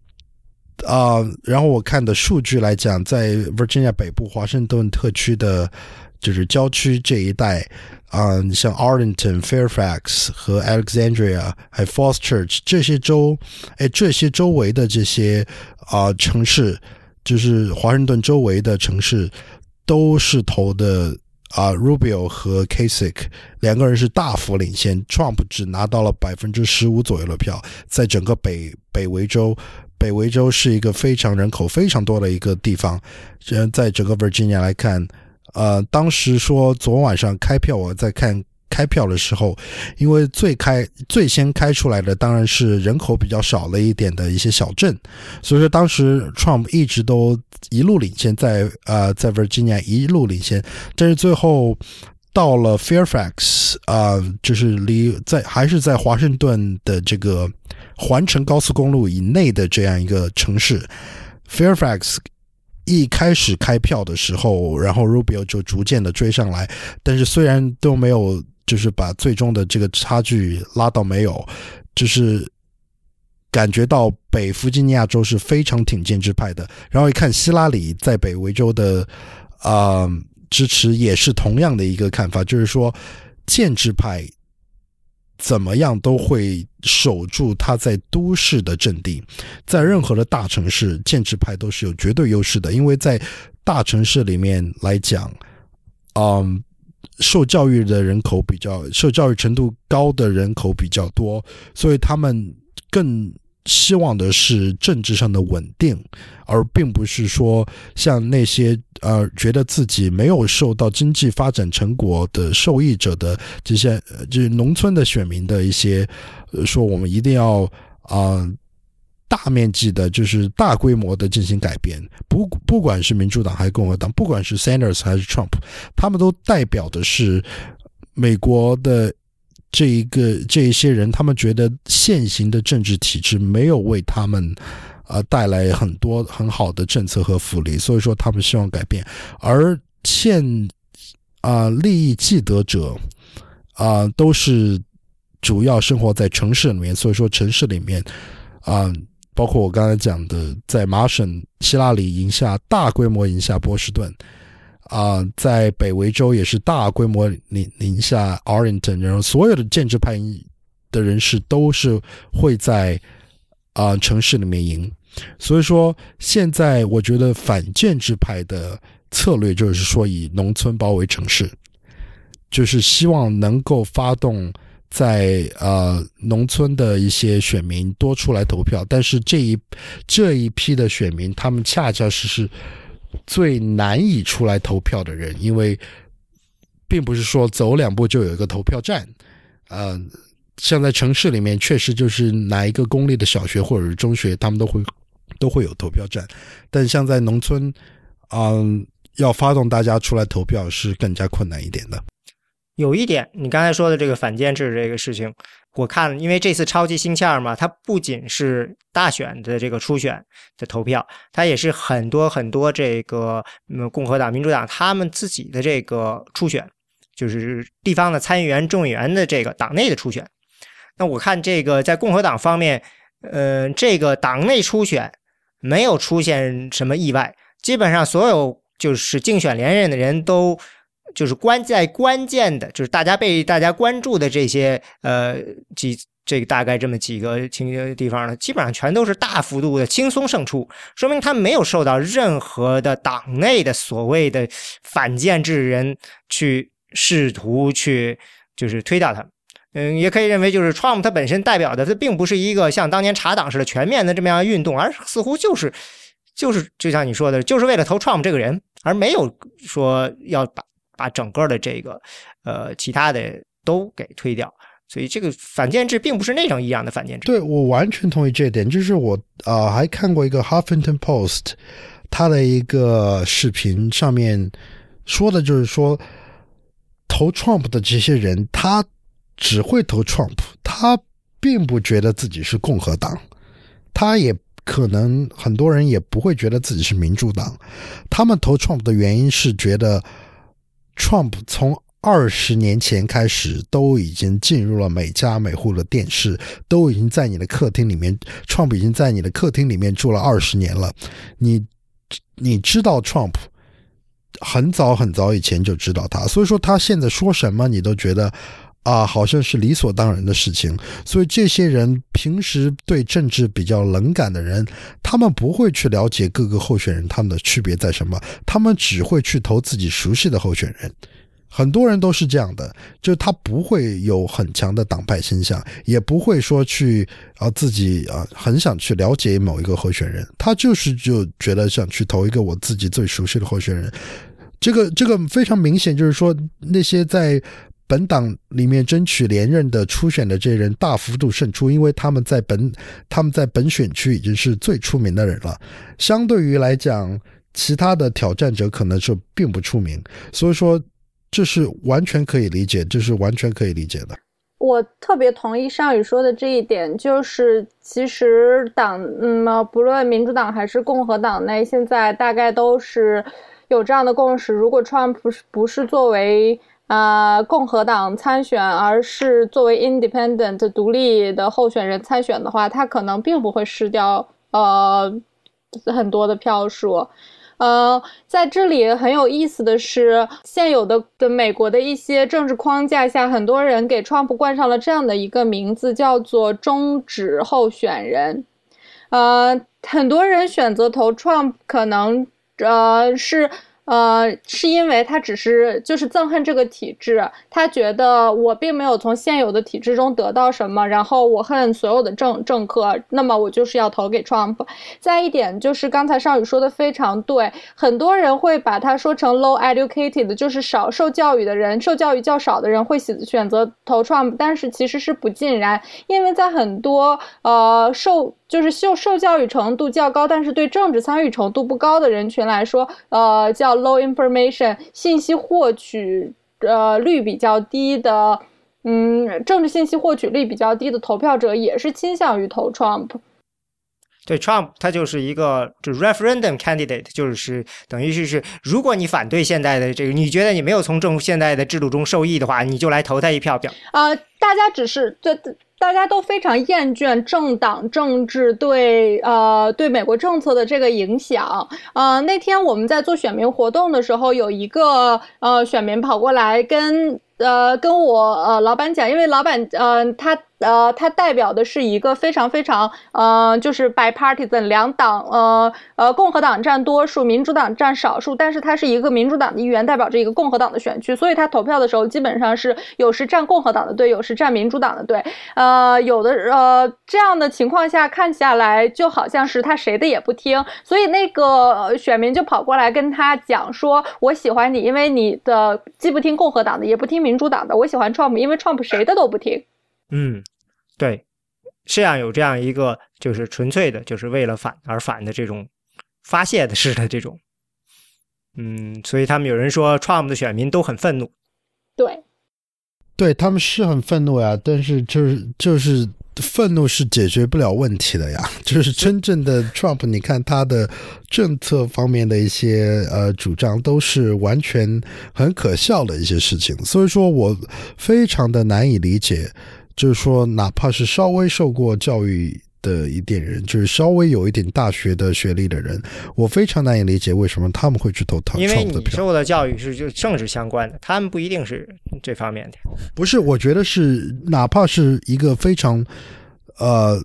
啊、然后我看的数据来讲，在 Virginia 北部华盛顿特区的，就是郊区这一带，啊、像 Arlington、Fairfax 和 Alexandria，还有 Falls Church 这些州，哎，这些周围的这些啊、城市，就是华盛顿周围的城市，都是投的啊、Rubio 和 Kasich 两个人是大幅领先，Trump 只拿到了百分之十五左右的票，在整个北北维州。北维州是一个非常人口非常多的一个地方，呃，在整个 Virginia 来看，呃，当时说昨晚上开票，我在看开票的时候，因为最开最先开出来的当然是人口比较少了一点的一些小镇，所以说当时 Trump 一直都一路领先在，呃在 Virginia 一路领先，但是最后到了 Fairfax 啊、就是离在还是在华盛顿的这个环城高速公路以内的这样一个城市，Fairfax 一开始开票的时候，然后 Rubio 就逐渐的追上来，但是虽然都没有就是把最终的这个差距拉到没有，就是感觉到北弗吉尼亚州是非常挺建制派的，然后一看希拉里在北维州的啊、支持也是同样的一个看法，就是说建制派怎么样都会守住他在都市的阵地，在任何的大城市，建制派都是有绝对优势的，因为在大城市里面来讲，嗯，受教育的人口比较，受教育程度高的人口比较多，所以他们更希望的是政治上的稳定，而并不是说像那些呃觉得自己没有受到经济发展成果的受益者的这些呃就是农村的选民的一些说我们一定要啊。大面积的，就是大规模的进行改变，不不管是民主党还是共和党，不管是 Sanders 还是 Trump，他们都代表的是美国的这一个这一些人，他们觉得现行的政治体制没有为他们呃带来很多很好的政策和福利，所以说他们希望改变。而现啊、利益既得者啊、都是主要生活在城市里面，所以说城市里面啊、包括我刚才讲的，在麻省希拉里赢下大规模赢下波士顿，啊、在北维州也是大规模领领下 Arlington，然后所有的建制派的人士都是会在啊、城市里面赢，所以说现在我觉得反建制派的策略就是说以农村包围城市，就是希望能够发动。在呃农村的一些选民多出来投票，但是这一这一批的选民，他们恰恰是是最难以出来投票的人，因为并不是说走两步就有一个投票站，呃，像在城市里面，确实就是哪一个公立的小学或者是中学，他们都会都会有投票站，但像在农村，嗯、要发动大家出来投票是更加困难一点的。有一点，你刚才说的这个反建制这个事情，我看，因为这次超级星期二嘛，它不仅是大选的这个初选的投票，它也是很多很多这个嗯共和党、民主党他们自己的这个初选，就是地方的参议员、众议员的这个党内的初选。那我看这个在共和党方面，呃，这个党内初选没有出现什么意外，基本上所有就是竞选连任的人都就是关在关键的，就是大家被大家关注的这些呃几这个大概这么几个情节地方呢，基本上全都是大幅度的轻松胜出，说明他没有受到任何的党内的所谓的反建制人去试图去就是推掉他。嗯，也可以认为，就是 Trump 它本身代表的，它并不是一个像当年查党似的全面的这么样运动，而似乎就是就是就像你说的，就是为了投 Trump 这个人，而没有说要把把整个的这个呃其他的都给推掉。所以这个反建制并不是那种一样的反建制。对我完全同意这一点。就是我啊，还看过一个 Huffington Post，他的一个视频上面说的就是说，投 Trump 的这些人，他。只会投 Trump，他并不觉得自己是共和党，他也可能很多人也不会觉得自己是民主党。他们投 Trump 的原因是觉得 Trump 从二十年前开始都已经进入了每家每户的电视，都已经在你的客厅里面，Trump 已经在你的客厅里面住了二十年了。你你知道 Trump 很早很早以前就知道他，所以说他现在说什么你都觉得。啊，好像是理所当然的事情，所以这些人平时对政治比较冷感的人，他们不会去了解各个候选人他们的区别在什么，他们只会去投自己熟悉的候选人。很多人都是这样的，就他不会有很强的党派倾向，也不会说去啊自己啊很想去了解某一个候选人，他就是就觉得想去投一个我自己最熟悉的候选人。这个这个非常明显，就是说那些在。本党里面争取连任的初选的这些人大幅度胜出，因为他们在本他们在本选区已经是最出名的人了。相对于来讲，其他的挑战者可能是并不出名，所以说这是完全可以理解，这是完全可以理解的。我特别同意尚宇说的这一点，就是其实党嗯，不论民主党还是共和党内，现在大概都是有这样的共识：如果 Trump 不是不是作为呃，共和党参选，而是作为 independent 独立的候选人参选的话，他可能并不会失掉呃很多的票数。呃，在这里很有意思的是，现有的的美国的一些政治框架下，很多人给 Trump 冠上了这样的一个名字，叫做终止候选人。呃，很多人选择投 Trump，可能呃是。呃，是因为他只是就是憎恨这个体制，他觉得我并没有从现有的体制中得到什么，然后我恨所有的政政客，那么我就是要投给 Trump。再一点就是刚才少宇说的非常对，很多人会把它说成 low educated，就是少受教育的人，受教育较少的人会选选择投 Trump，但是其实是不尽然，因为在很多呃受。就是受受教育程度较高，但是对政治参与程度不高的人群来说，呃，叫 low information，信息获取呃率比较低的，嗯，政治信息获取率比较低的投票者也是倾向于投 Trump。对 Trump，他就是一个就 referendum candidate，就是等于是是，如果你反对现在的这个，你觉得你没有从政现在的制度中受益的话，你就来投他一票表。呃，大家只是对。大家都非常厌倦政党政治对呃对美国政策的这个影响。呃，那天我们在做选民活动的时候，有一个呃选民跑过来跟呃跟我呃老板讲，因为老板呃他。呃，它代表的是一个非常非常呃，就是 bipartisan 两党，呃呃，共和党占多数，民主党占少数，但是它是一个民主党的议员，代表着一个共和党的选区，所以他投票的时候基本上是有时站共和党的队，有时站民主党的队，呃，有的呃这样的情况下看下来就好像是他谁的也不听，所以那个选民就跑过来跟他讲说，我喜欢你，因为你的既不听共和党的，也不听民主党的，我喜欢 Trump，因为 Trump 谁的都不听。嗯，对，这样有这样一个就是纯粹的，就是为了反而反的这种发泄的式的这种，嗯，所以他们有人说，Trump 的选民都很愤怒。对，对他们是很愤怒呀，但是就是就是愤怒是解决不了问题的呀，就是真正的 Trump，你看他的政策方面的一些呃主张都是完全很可笑的一些事情，所以说我非常的难以理解。就是说，哪怕是稍微受过教育的一点人，就是稍微有一点大学的学历的人，我非常难以理解为什么他们会去投特因为 Trump 的你票。受的教育是就政治相关的，他们不一定是这方面的。不是，我觉得是哪怕是一个非常呃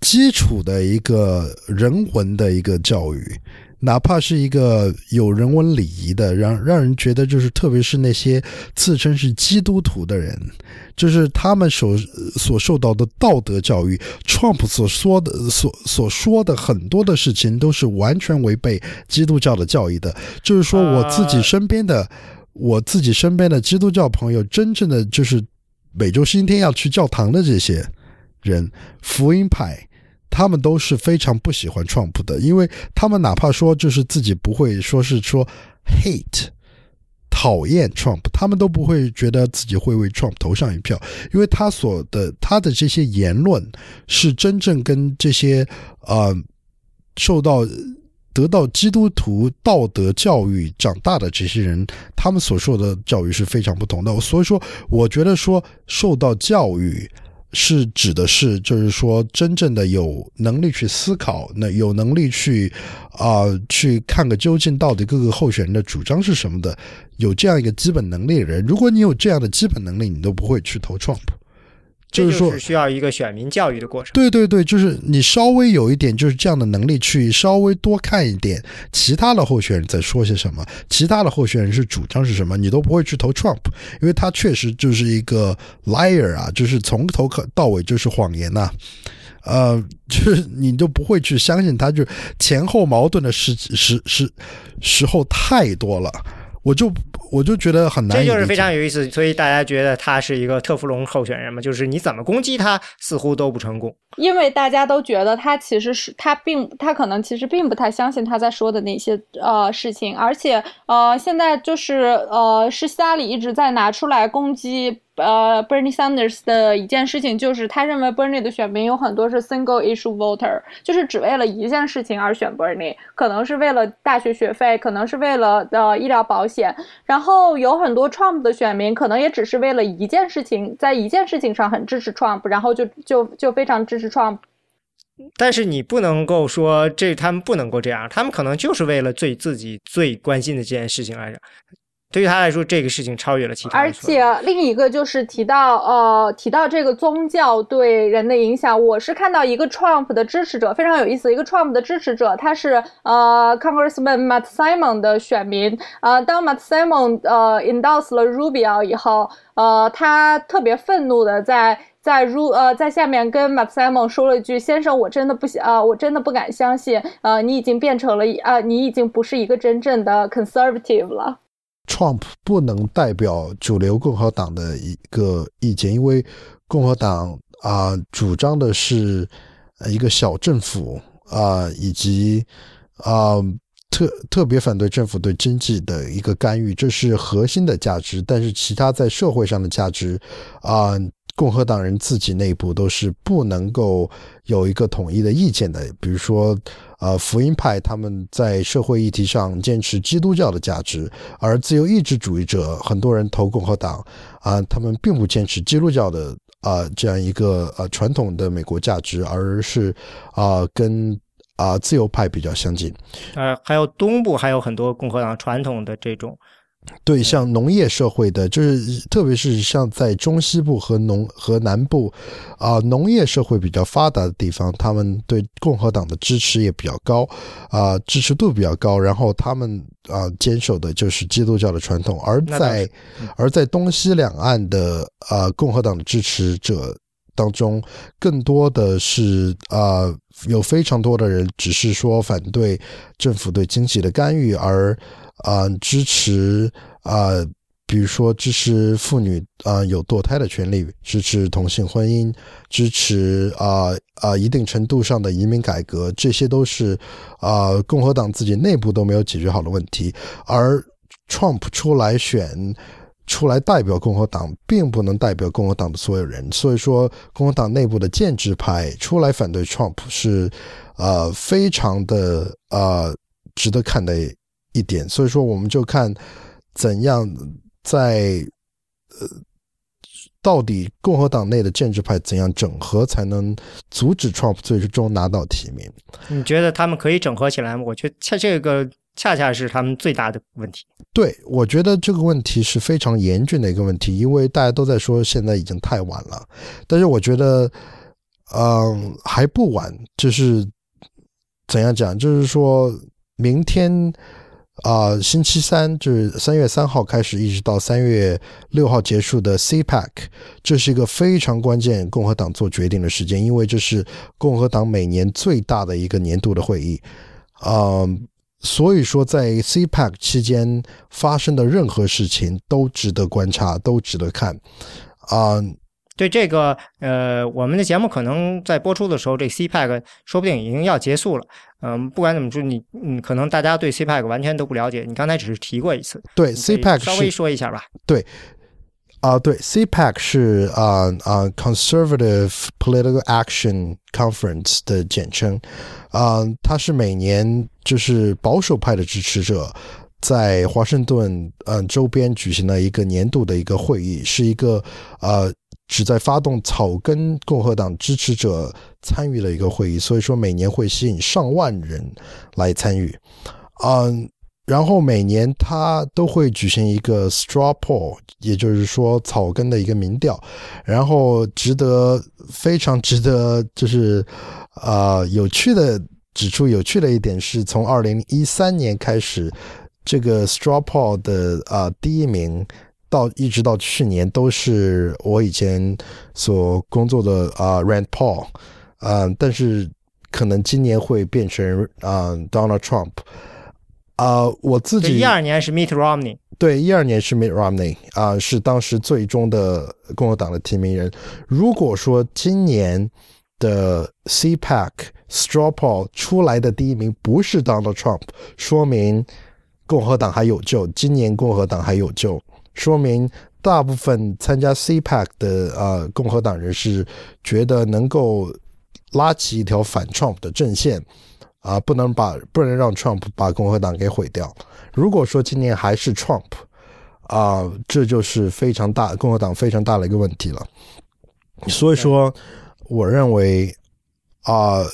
基础的一个人文的一个教育，哪怕是一个有人文礼仪的，让让人觉得就是，特别是那些自称是基督徒的人，就是他们所所受到的道德教育，Trump 所说的所所说的很多的事情都是完全违背基督教的教义的。就是说，我自己身边的、我自己身边的基督教朋友，真正的就是每周星期天要去教堂的这些人，福音派。他们都是非常不喜欢 Trump 的，因为他们哪怕说就是自己不会说是说 hate 讨厌 Trump，他们都不会觉得自己会为 Trump 投上一票，因为他所的他的这些言论是真正跟这些呃受到得到基督徒道德教育长大的这些人，他们所受的教育是非常不同的。所以说，我觉得说受到教育。是指的是，就是说，真正的有能力去思考，那有能力去啊、去看个究竟，到底各个候选人的主张是什么的，有这样一个基本能力的人，如果你有这样的基本能力，你都不会去投 Trump。这就是说需要一个选民教育的过程。对对对，就是你稍微有一点就是这样的能力，去稍微多看一点其他的候选人在说些什么，其他的候选人是主张是什么，你都不会去投 Trump，因为他确实就是一个 liar 啊，就是从头可到尾就是谎言呐、呃，就是你都不会去相信他，就是前后矛盾的时时时时候太多了，我就我就觉得很难。这就是非常有意思，所以大家觉得他是一个特氟龙候选人嘛，就是你怎么攻击他，似乎都不成功。因为大家都觉得他其实是他并他可能其实并不太相信他在说的那些呃事情，而且呃现在就是呃是希拉里一直在拿出来攻击呃 Bernie Sanders 的一件事情，就是他认为 Bernie 的选民有很多是 single issue voter，就是只为了一件事情而选 Bernie，可能是为了大学学费，可能是为了呃医疗保险，然后有很多 Trump 的选民可能也只是为了一件事情，在一件事情上很支持 Trump，然后就就就非常支持 Trump。但是你不能够说这他们不能够这样，他们可能就是为了最自己最关心的这件事情来着。对于他来说，这个事情超越了其他而。且另一个就是提到呃提到这个宗教对人的影响，我是看到一个 Trump 的支持者非常有意思，一个 Trump 的支持者，他是呃 Congressman Matt Simon 的选民，呃，当 Matt Simon 呃 endorse 了 Rubio 以后，呃，他特别愤怒的在。在如呃，在下面跟 Matt Simon 说了一句：“先生，我真的不想啊、呃，我真的不敢相信，呃，你已经变成了呃，你已经不是一个真正的 conservative 了。” Trump 不能代表主流共和党的一个意见，因为共和党啊、主张的是一个小政府啊、以及啊、特特别反对政府对经济的一个干预，这是核心的价值。但是其他在社会上的价值啊、共和党人自己内部都是不能够有一个统一的意见的。比如说，呃，福音派他们在社会议题上坚持基督教的价值，而自由意志主义者很多人投共和党啊、他们并不坚持基督教的啊、这样一个呃传统的美国价值，而是啊、跟啊、自由派比较相近。呃，还有东部还有很多共和党传统的这种对，像农业社会的，就是特别是像在中西部和农和南部，啊、农业社会比较发达的地方，他们对共和党的支持也比较高，啊、支持度比较高。然后他们啊、坚守的就是基督教的传统，而在嗯而在东西两岸的啊、共和党的支持者当中，更多的是啊、有非常多的人只是说反对政府对经济的干预，而啊、支持啊、比如说支持妇女啊、有堕胎的权利，支持同性婚姻，支持啊啊、一定程度上的移民改革，这些都是啊、共和党自己内部都没有解决好的问题，而 Trump 出来选。出来代表共和党，并不能代表共和党的所有人，所以说共和党内部的建制派出来反对 Trump 是，呃，非常的呃值得看的一点。所以说，我们就看怎样在呃到底共和党内的建制派怎样整合才能阻止 Trump 最终拿到提名？你觉得他们可以整合起来吗？我觉得恰这个恰恰是他们最大的问题。对，我觉得这个问题是非常严峻的一个问题，因为大家都在说现在已经太晚了，但是我觉得，嗯，还不晚。就是怎样讲？就是说明天。啊，星期三就是三月三号开始，一直到三月六号结束的 CPAC，这是一个非常关键共和党做决定的时间，因为这是共和党每年最大的一个年度的会议。啊，所以说在 CPAC 期间发生的任何事情都值得观察，都值得看。啊。对这个，呃，我们的节目可能在播出的时候，这 CPAC 说不定已经要结束了。嗯，不管怎么说，你嗯，可能大家对 CPAC 完全都不了解。你刚才只是提过一次，对 CPAC 稍微说一下吧。对，啊，对 CPAC 是啊啊 Conservative Political Action Conference 的简称，啊，它是每年就是保守派的支持者在华盛顿嗯周边举行的一个年度的一个会议，是一个呃。旨在发动草根共和党支持者参与的一个会议，所以说每年会吸引上万人来参与。嗯，然后每年他都会举行一个 straw poll，也就是说草根的一个民调。然后值得非常值得就是啊有趣的指出，有趣的一点是从二零一三年开始，这个 straw poll 的啊第一名。到一直到去年都是我以前所工作的啊，Rand Paul，啊，但是可能今年会变成啊，Donald Trump，啊，我自己一二年是 Mitt Romney，对，一二年是 Mitt Romney，啊，是当时最终的共和党的提名人。如果说今年的 CPAC Straw Poll 出来的第一名不是 Donald Trump，说明共和党还有救，今年共和党还有救。说明大部分参加 CPAC 的呃共和党人士觉得能够拉起一条反 Trump 的阵线啊，不能把不能让 Trump 把共和党给毁掉。如果说今年还是 Trump 啊，这就是非常大共和党非常大的一个问题了。所以说，我认为啊，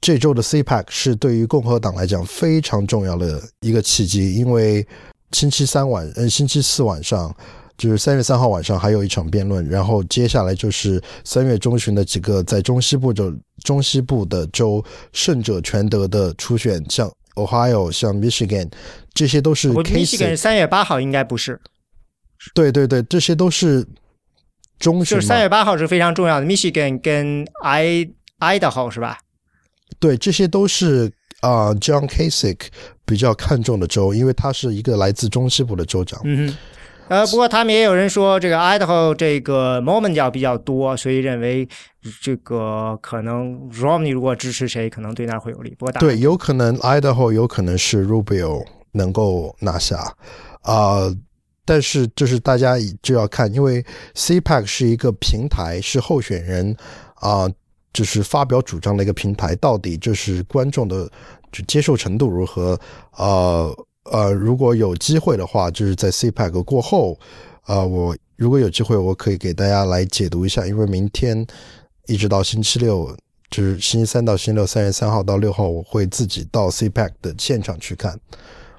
这周的 CPAC 是对于共和党来讲非常重要的一个契机，因为。星期三晚，呃，星期四晚上，就是三月三号晚上，还有一场辩论。然后接下来就是三月中旬的几个在中西部州、中西部的州胜者全得的初选，像 Ohio、像 Michigan，这些都是。Michigan 三月八号应该不是。对对对，这些都是中选。就是三月八号是非常重要的，Michigan 跟 I Idaho 是吧？对，这些都是。啊，John Kasich 比较看重的州，因为他是一个来自中西部的州长。嗯哼，呃，不过他们也有人说，这个 Idaho 这个 Mormon 教比较多，所以认为这个可能 Romney 如果支持谁，可能对那儿会有利。不过，对，有可能 Idaho 有可能是 Rubio 能够拿下啊，但是就是大家就要看，因为 CPAC 是一个平台，是候选人啊。就是发表主张的一个平台，到底就是观众的就接受程度如何？呃呃，如果有机会的话，就是在 CPAC 过后，呃，我如果有机会，我可以给大家来解读一下，因为明天一直到星期六，就是星期三到星期六，三月三号到六号，我会自己到 CPAC 的现场去看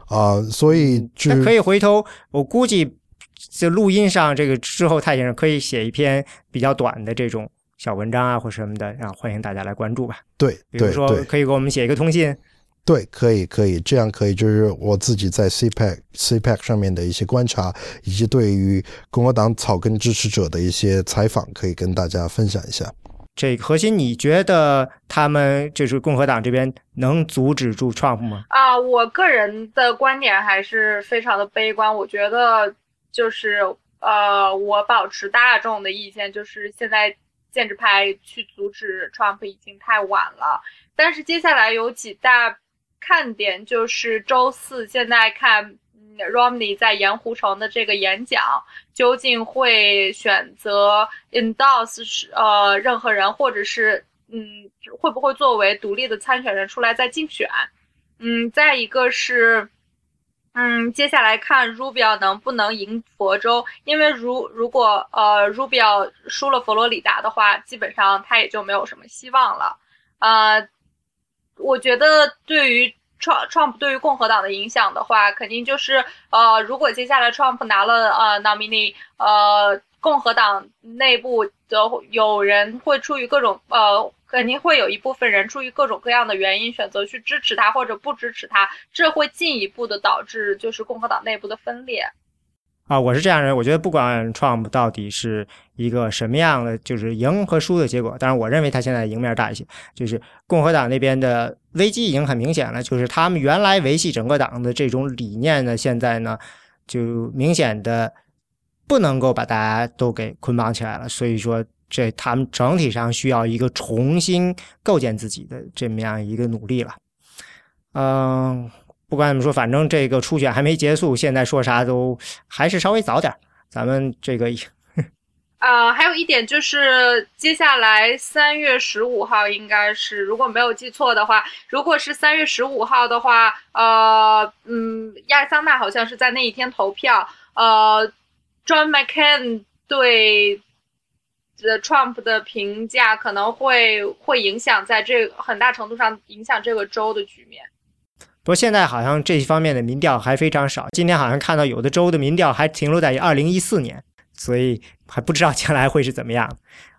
啊，所以就可以回头，我估计在录音上这个之后，太先生可以写一篇比较短的这种。小文章啊，或什么的，然后欢迎大家来关注吧。对，比如说可以给我们写一个通信。对，可以，可以，这样可以，就是我自己在 CPAC CPAC 上面的一些观察，以及对于共和党草根支持者的一些采访，可以跟大家分享一下。这核心，你觉得他们就是共和党这边能阻止住 Trump 吗？啊，我个人的观点还是非常的悲观。我觉得就是呃，我保持大众的意见，就是现在。建制派去阻止 Trump 已经太晚了，但是接下来有几大看点，就是周四现在看 Romney 在盐湖城的这个演讲，究竟会选择 endorse 呃任何人，或者是嗯会不会作为独立的参选人出来再竞选？嗯，再一个是。嗯，接下来看 Rubio 能不能赢佛州，因为如如果呃 Rubio 输了佛罗里达的话，基本上他也就没有什么希望了。呃，我觉得对于 Trump Trump 对于共和党的影响的话，肯定就是呃，如果接下来 Trump 拿了呃 nominee，呃，共和党内部的有人会出于各种呃。肯定会有一部分人出于各种各样的原因选择去支持他或者不支持他，这会进一步的导致就是共和党内部的分裂。啊，我是这样认为，我觉得不管 Trump 到底是一个什么样的，就是赢和输的结果，当然我认为他现在赢面大一些。就是共和党那边的危机已经很明显了，就是他们原来维系整个党的这种理念呢，现在呢就明显的不能够把大家都给捆绑起来了，所以说。这他们整体上需要一个重新构建自己的这么样一个努力了。嗯，不管怎么说，反正这个初选还没结束，现在说啥都还是稍微早点。咱们这个，呃，还有一点就是，接下来三月十五号应该是，如果没有记错的话，如果是三月十五号的话，呃，嗯，亚利桑那好像是在那一天投票。呃，John McCain 对。的 Trump 的评价可能会会影响在这很大程度上影响这个州的局面。不过现在好像这一方面的民调还非常少。今天好像看到有的州的民调还停留在二零一四年，所以还不知道将来会是怎么样。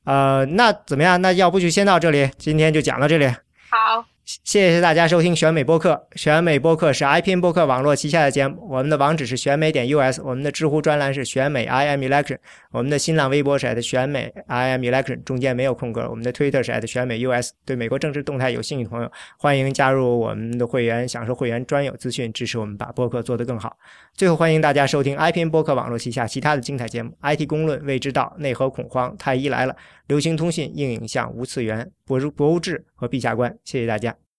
呃，那怎么样？那要不就先到这里，今天就讲到这里。好。谢谢大家收听选美播客。选美播客是 iPn 播客网络旗下的节目。我们的网址是选美点 US，我们的知乎专栏是选美 I am election，我们的新浪微博是选美 I am election，中间没有空格。我们的 Twitter 是选美 US。对美国政治动态有兴趣的朋友，欢迎加入我们的会员，享受会员专有资讯，支持我们把播客做得更好。最后，欢迎大家收听 iPn 播客网络旗下其他的精彩节目：IT 公论、未知道、内核恐慌、太医来了、流行通信、应影像、无次元、博博物志和陛下观。谢谢大家。